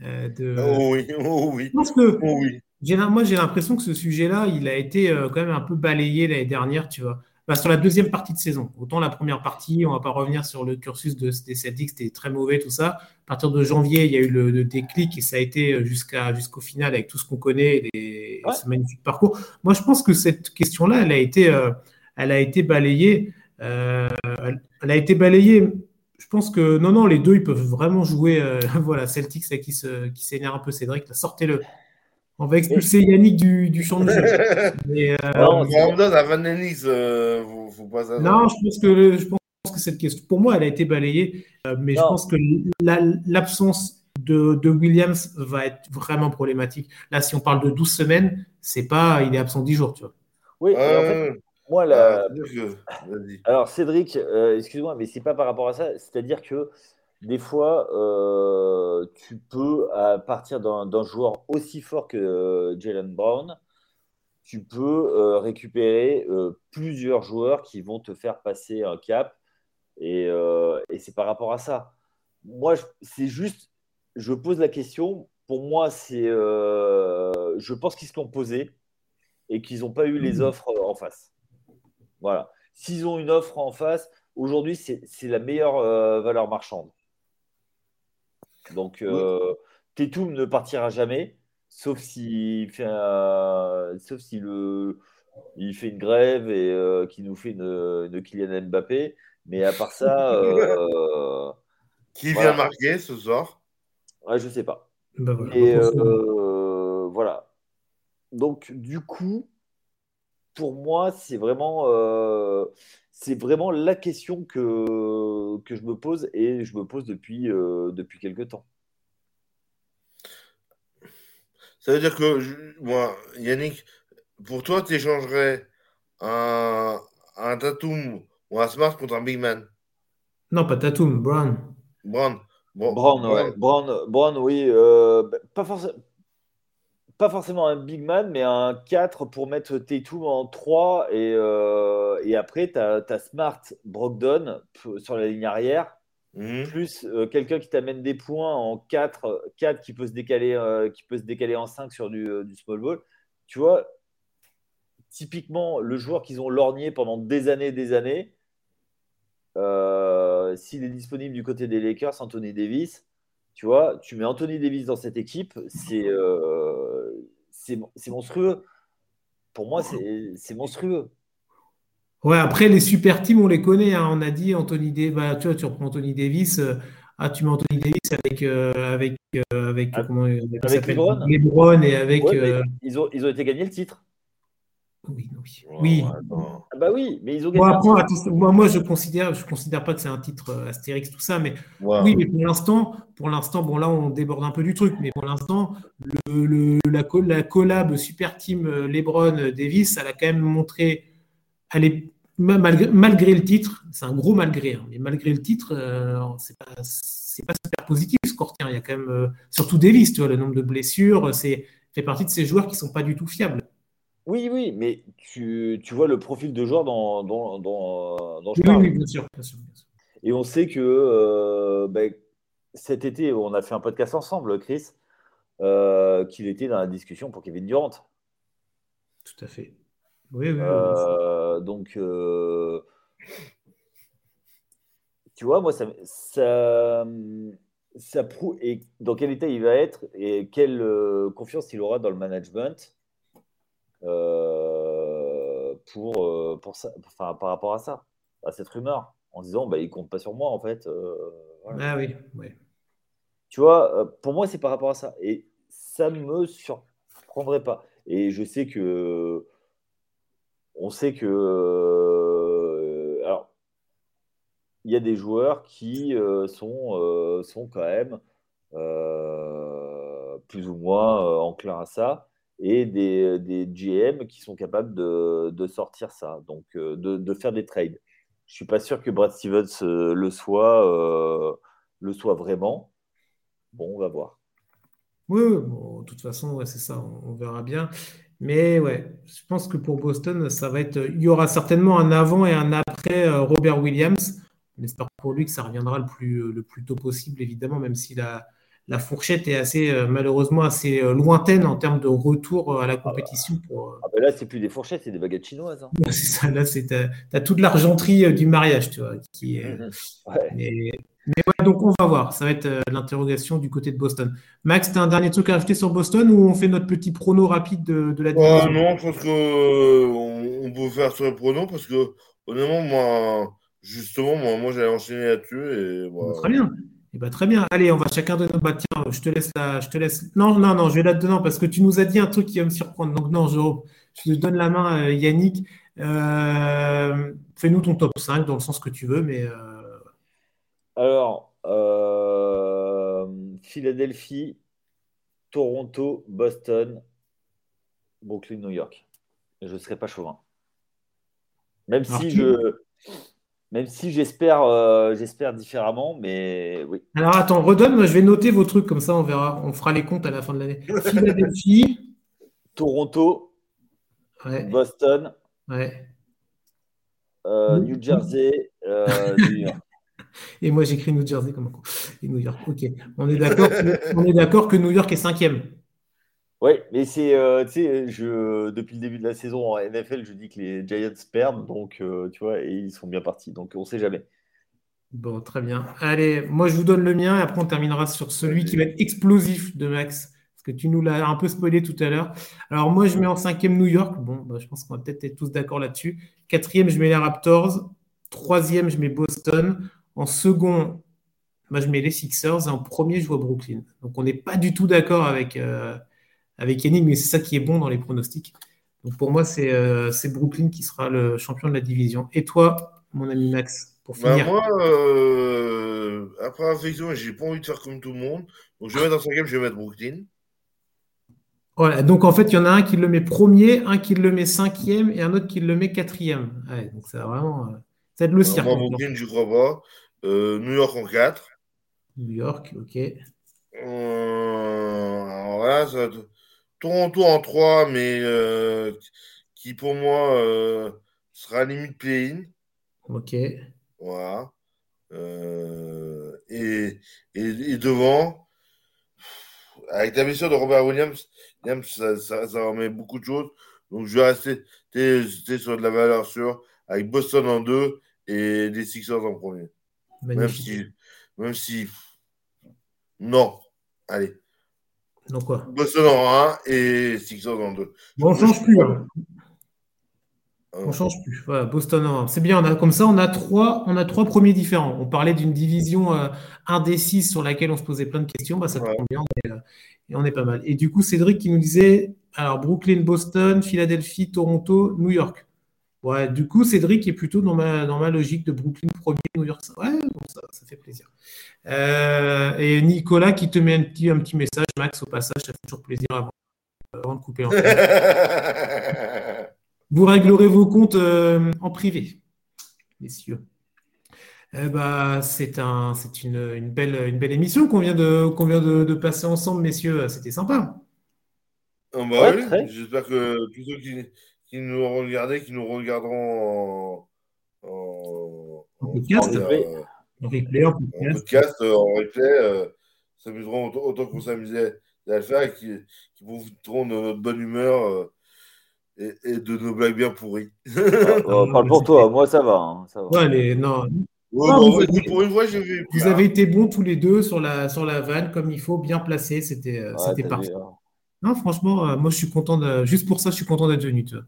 Euh, oh oui, oh oui. que oh oui. moi, j'ai l'impression que ce sujet-là, il a été euh, quand même un peu balayé l'année dernière, tu vois. Bah, sur la deuxième partie de saison. Autant la première partie, on ne va pas revenir sur le cursus de, des Celtics, c'était très mauvais, tout ça. À partir de janvier, il y a eu le, déclic et ça a été euh, jusqu'à, jusqu'au final avec tout ce qu'on connaît, et ce magnifique parcours. Moi, je pense que cette question-là, elle a été elle a été balayée. Euh, elle a été balayée. Je pense que non, non, les deux, ils peuvent vraiment jouer. Euh, voilà, Celtics qui s'énerve un peu, Cédric, sortez-le. On va expulser Yannick du, champ de jeu. Mais, euh, non, Non, je pense que je pense que cette question, pour moi, elle a été balayée, mais je pense que l'absence de, de, Williams va être vraiment problématique. Là, si on parle de 12 semaines, c'est pas, il est absent 10 jours, tu vois. Oui, en fait, moi. Ah, Alors, Cédric, euh, excuse-moi, mais c'est pas par rapport à ça. C'est-à-dire que des fois, euh, tu peux, à partir d'un joueur aussi fort que euh, Jalen Brown, tu peux récupérer plusieurs joueurs qui vont te faire passer un cap. Et, et c'est par rapport à ça. Moi, c'est juste, je pose la question. Pour moi, c'est, je pense qu'ils se l'ont posé et qu'ils n'ont pas eu les mmh. offres en face. Voilà. S'ils ont une offre en face, aujourd'hui, c'est la meilleure euh, valeur marchande. Donc, euh, ne partira jamais, sauf s'il fait, sauf si le, il fait une grève et euh, qui nous fait une, Kylian Mbappé. Mais à part ça. Euh, qui vient marquer ce soir? Ouais, Je sais pas. Bah et voilà. Donc, du coup, pour moi, c'est vraiment, euh, c'est vraiment la question que, que je me pose et je me pose depuis, euh, depuis quelques temps. Ça veut dire que, moi, Yannick, pour toi, tu échangerais un, un Tatum ou un Smart contre un Big Man? Non, pas Tatum, Brown. Brown. Brown, ouais. Brown, Brown, oui. Euh, pas forcément pas forcément un big man, mais un 4 pour mettre Tatum en 3. Et, euh, et après, tu as, Smart, Brogdon sur la ligne arrière. Mhm. Plus euh, quelqu'un qui t'amène des points en 4, 4 qui, peut se décaler, euh, qui peut se décaler en 5 sur du, du, small ball. Tu vois, typiquement, le joueur qu'ils ont lorgné pendant des années et des années, s'il est disponible du côté des Lakers, Anthony Davis, tu vois, tu mets Anthony Davis dans cette équipe, c'est monstrueux. Pour moi, c'est monstrueux. Ouais, après, les super teams, on les connaît. Hein. On a dit Anthony Davis, bah, tu vois, tu reprends Anthony Davis. Euh, ah, tu mets Anthony Davis avec, euh, avec, avec, ah, comment, avec Lebron. et avec. ils, ont, ils ont été gagnés le titre. Oui, oui. oui. Ah bah oui, mais ils ont gagné. moi, moi, je considère, je considère pas que c'est un titre euh, Astérix tout ça, mais oui, mais pour l'instant, pour l'instant, bon là, on déborde un peu du truc, mais pour l'instant, le, la, la, collab super team euh, LeBron Davis, elle a quand même montré, elle est malgré, malgré le titre, c'est un gros malgré, hein, mais malgré le titre, euh, c'est pas, pas super positif ce tient. Il y a quand même, surtout Davis, tu vois, le nombre de blessures, c'est fait partie de ces joueurs qui sont pas du tout fiables. Oui, oui, mais tu, vois le profil de joueur dans, dans, dans, oui, oui, bien sûr, Et on sait que euh, ben, cet été, on a fait un podcast ensemble, Chris, euh, qu'il était dans la discussion pour Kevin Durant. Tout à fait. Oui, oui. Euh, donc, tu vois, moi, ça, ça, ça prouve et dans quel état il va être et quelle confiance il aura dans le management pour, euh, pour ça, enfin, par rapport à ça, à cette rumeur, en disant bah, il compte pas sur moi en fait. Euh, ah oui, oui. Tu vois, pour moi, c'est par rapport à ça. Et ça ne me surprendrait pas. Et je sais que. On sait que. alors, il y a des joueurs qui sont, sont quand même plus ou moins enclins à ça et des, des, GM qui sont capables de, de sortir ça, donc euh, de, de, faire des trades. Je suis pas sûr que Brad Stevens euh, le soit, euh, le soit vraiment. Bon, on va voir. Oui, bon, de toute façon, c'est ça, on, verra bien. Mais ouais, je pense que pour Boston, ça va être. Il y aura certainement un avant et un après Robert Williams. On espère pour lui que ça reviendra le plus, le plus tôt possible, évidemment, même s'il a la fourchette est assez euh, malheureusement assez euh, lointaine en termes de retour euh, à la compétition. Pour, ah ben là, c'est plus des fourchettes, c'est des baguettes chinoises. Hein. c'est ça, là, c'est as, toute l'argenterie du mariage, tu vois. Qui est, mhm. Mais, ouais, donc on va voir. Ça va être l'interrogation du côté de Boston. Max, tu as un dernier truc à ajouter sur Boston ou on fait notre petit prono rapide de, la division? Non, je pense qu'on on peut faire sur le prono parce que honnêtement, moi, justement, moi, moi j'allais enchaîner là-dessus. Et, Très bien. Eh ben, très bien. Allez, on va chacun de nos. Bah, tiens, je te laisse là. Je te laisse. Non, non, non, je vais là-dedans parce que tu nous as dit un truc qui va me surprendre. Donc, non, je, je te donne la main, euh, Yannick. Euh, fais-nous ton top 5 dans le sens que tu veux, mais. Euh, Alors, Philadelphie, Toronto, Boston, Brooklyn, New York. Je ne serai pas chauvin. Même si je. Même si j'espère euh, j'espère différemment, mais oui. Alors attends, redonne, moi je vais noter vos trucs, comme ça on verra, on fera les comptes à la fin de l'année. Philadelphie. Toronto. Boston. Ouais. Euh, New Jersey. Euh, New York. Et moi j'écris New Jersey comme un coup. Et New York. Ok. On est d'accord. on est d'accord que New York est cinquième. Oui, mais c'est, euh, tu sais, je, depuis le début de la saison en NFL, je dis que les Giants perdent, donc, euh, tu vois, et ils sont bien partis, donc on ne sait jamais. Bon, très bien. Allez, moi je vous donne le mien et après on terminera sur celui qui va être explosif de Max, parce que tu nous l'as un peu spoilé tout à l'heure. Alors moi je mets en cinquième New York, bon, bah, je pense qu'on va peut-être être tous d'accord là-dessus. Quatrième, je mets les Raptors. Troisième, je mets Boston. En second, moi je mets les Sixers. Et en premier, je vois Brooklyn. Donc on n'est pas du tout d'accord avec, euh, avec Yannick, mais c'est ça qui est bon dans les pronostics. Donc pour moi, c'est Brooklyn qui sera le champion de la division. Et toi, mon ami Max, pour bah, finir Moi, après réflexion, j'ai pas envie de faire comme tout le monde. Donc je vais mettre en cinquième, je vais mettre Brooklyn. Voilà, donc en fait, il y en a un qui le met premier, un qui le met cinquième et un autre qui le met quatrième. Ouais, donc c'est vraiment. ça va être le cirque. Moi, Brooklyn, je crois pas. New York en 4. New York, ok. Euh, alors là, ça Toronto en 3, mais euh, qui pour moi euh, sera limite play-in. Ok. Voilà. Et, et, devant, avec la blessure de Robert Williams, ça, ça, ça, remet beaucoup de choses. Donc je vais rester sur de la valeur sûre avec Boston en 2 et les Sixers en premier. Même si, même si. Non. Allez. Donc quoi? Boston en 1 et Sixers en 2. Bon, on change plus. Hein. On change plus. Voilà, Boston en 1. C'est bien. On a, comme ça, on a, trois, on a trois premiers différents. On parlait d'une division euh, indécise sur laquelle on se posait plein de questions. Bah, ça tombe bien. Euh, et on est pas mal. Et du coup, Cédric qui nous disait alors Brooklyn, Boston, Philadelphie, Toronto, New York. Ouais, du coup, Cédric est plutôt dans ma, dans ma logique de Brooklyn premier, New York. Ouais, ça, ça, fait plaisir. Euh, et Nicolas qui te met un petit, un petit message, Max, au passage, ça fait toujours plaisir avant, de couper en Vous réglerez vos comptes euh, en privé, messieurs. Eh ben, c'est un, c'est une, une, belle, une belle émission qu'on vient, de, qu'on vient de, de passer ensemble, messieurs. C'était sympa. Oh bah oui, j'espère que tous ceux qui, qui nous regardaient, qui nous regarderont en, en, en podcast, euh, en, replay, en podcast, euh, en replay, euh, s'amuseront autant, autant qu'on s'amusait à le faire et qui, qui profiteront de notre bonne humeur euh, et, et, de nos blagues bien pourries. oh, parle pour toi, moi ça va. Hein, ça va. Ouais, les, non. Ouais, non, bon, vous, pour une fois, j'ai vu. Vous avez été bons tous les deux sur la, sur la vanne, comme il faut, bien placé. C'était ouais, parfait. Hein. Non, franchement, moi je suis content de, juste pour ça, je suis content d'être venu. Tu vois.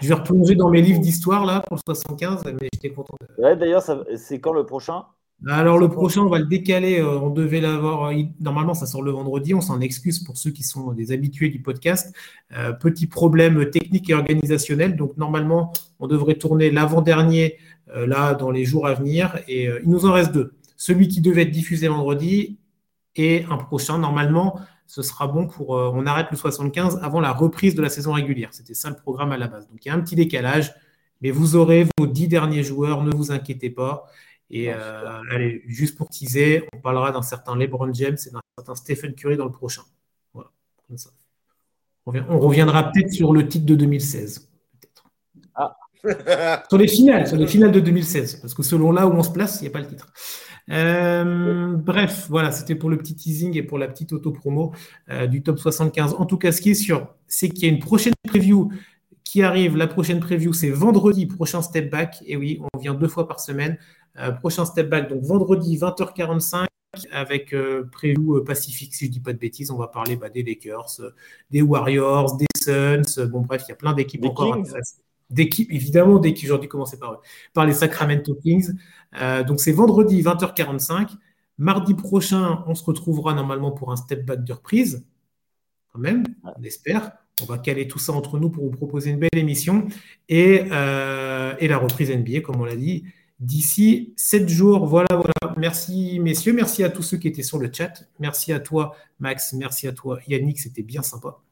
Je vais replonger dans mes livres d'histoire là pour le 75, mais j'étais content. Ouais, d'ailleurs, c'est quand le prochain? Alors le prochain, on va le décaler. Euh, on devait l'avoir. Euh, normalement, ça sort le vendredi. On s'en excuse pour ceux qui sont des habitués du podcast. Euh, petit problème technique et organisationnel. Donc normalement, on devrait tourner l'avant-dernier là dans les jours à venir. Et il nous en reste deux. Celui qui devait être diffusé vendredi et un prochain. Normalement, ce sera bon pour. Euh, on arrête le 75 avant la reprise de la saison régulière. C'était ça le programme à la base. Donc il y a un petit décalage, mais vous aurez vos dix derniers joueurs, ne vous inquiétez pas. Et euh, allez, juste pour teaser, on parlera d'un certain LeBron James et d'un certain Stephen Curry dans le prochain. Voilà, comme ça. On reviendra peut-être sur le titre de 2016. Ah. sur les finales, sur les finales de 2016, parce que selon là où on se place, il n'y a pas le titre. Euh, bref, voilà, c'était pour le petit teasing et pour la petite auto-promo euh, du top 75. En tout cas, ce qui est sûr, c'est qu'il y a une prochaine preview qui arrive. La prochaine preview, c'est vendredi, prochain step back. Et oui, on vient deux fois par semaine. Euh, prochain step back, donc vendredi, 20h45 avec preview Pacifique, si je ne dis pas de bêtises, on va parler bah, des Lakers, des Warriors, des Suns, bon bref, il y a plein d'équipes encore d'équipes, évidemment, d'équipes, aujourd'hui commencer par, par les Sacramento Kings. Euh, donc c'est vendredi 20h45. Mardi prochain, on se retrouvera normalement pour un step back de reprise, quand même, on espère. On va caler tout ça entre nous pour vous proposer une belle émission et, euh, et la reprise NBA, comme on l'a dit, d'ici 7 jours. Voilà, voilà. Merci, messieurs. Merci à tous ceux qui étaient sur le chat. Merci à toi, Max. Merci à toi, Yannick. C'était bien sympa.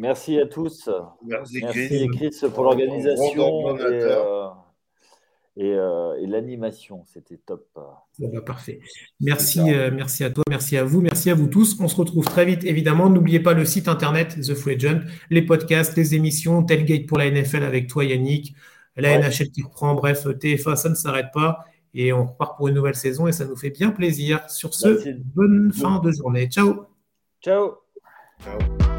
Merci à tous. Merci, Chris, pour l'organisation euh, euh, et, l'animation. C'était top. parfait. Merci, euh, merci à toi, merci à vous, merci à vous tous. On se retrouve très vite, évidemment. N'oubliez pas le site internet The Free Agent, les podcasts, les émissions, Tailgate pour la NFL avec toi, Yannick, la NHL qui reprend. Bref, TFA, ça ne s'arrête pas. Et on repart pour une nouvelle saison et ça nous fait bien plaisir. Sur ce, bonne fin de journée. Ciao. Ciao. Ciao.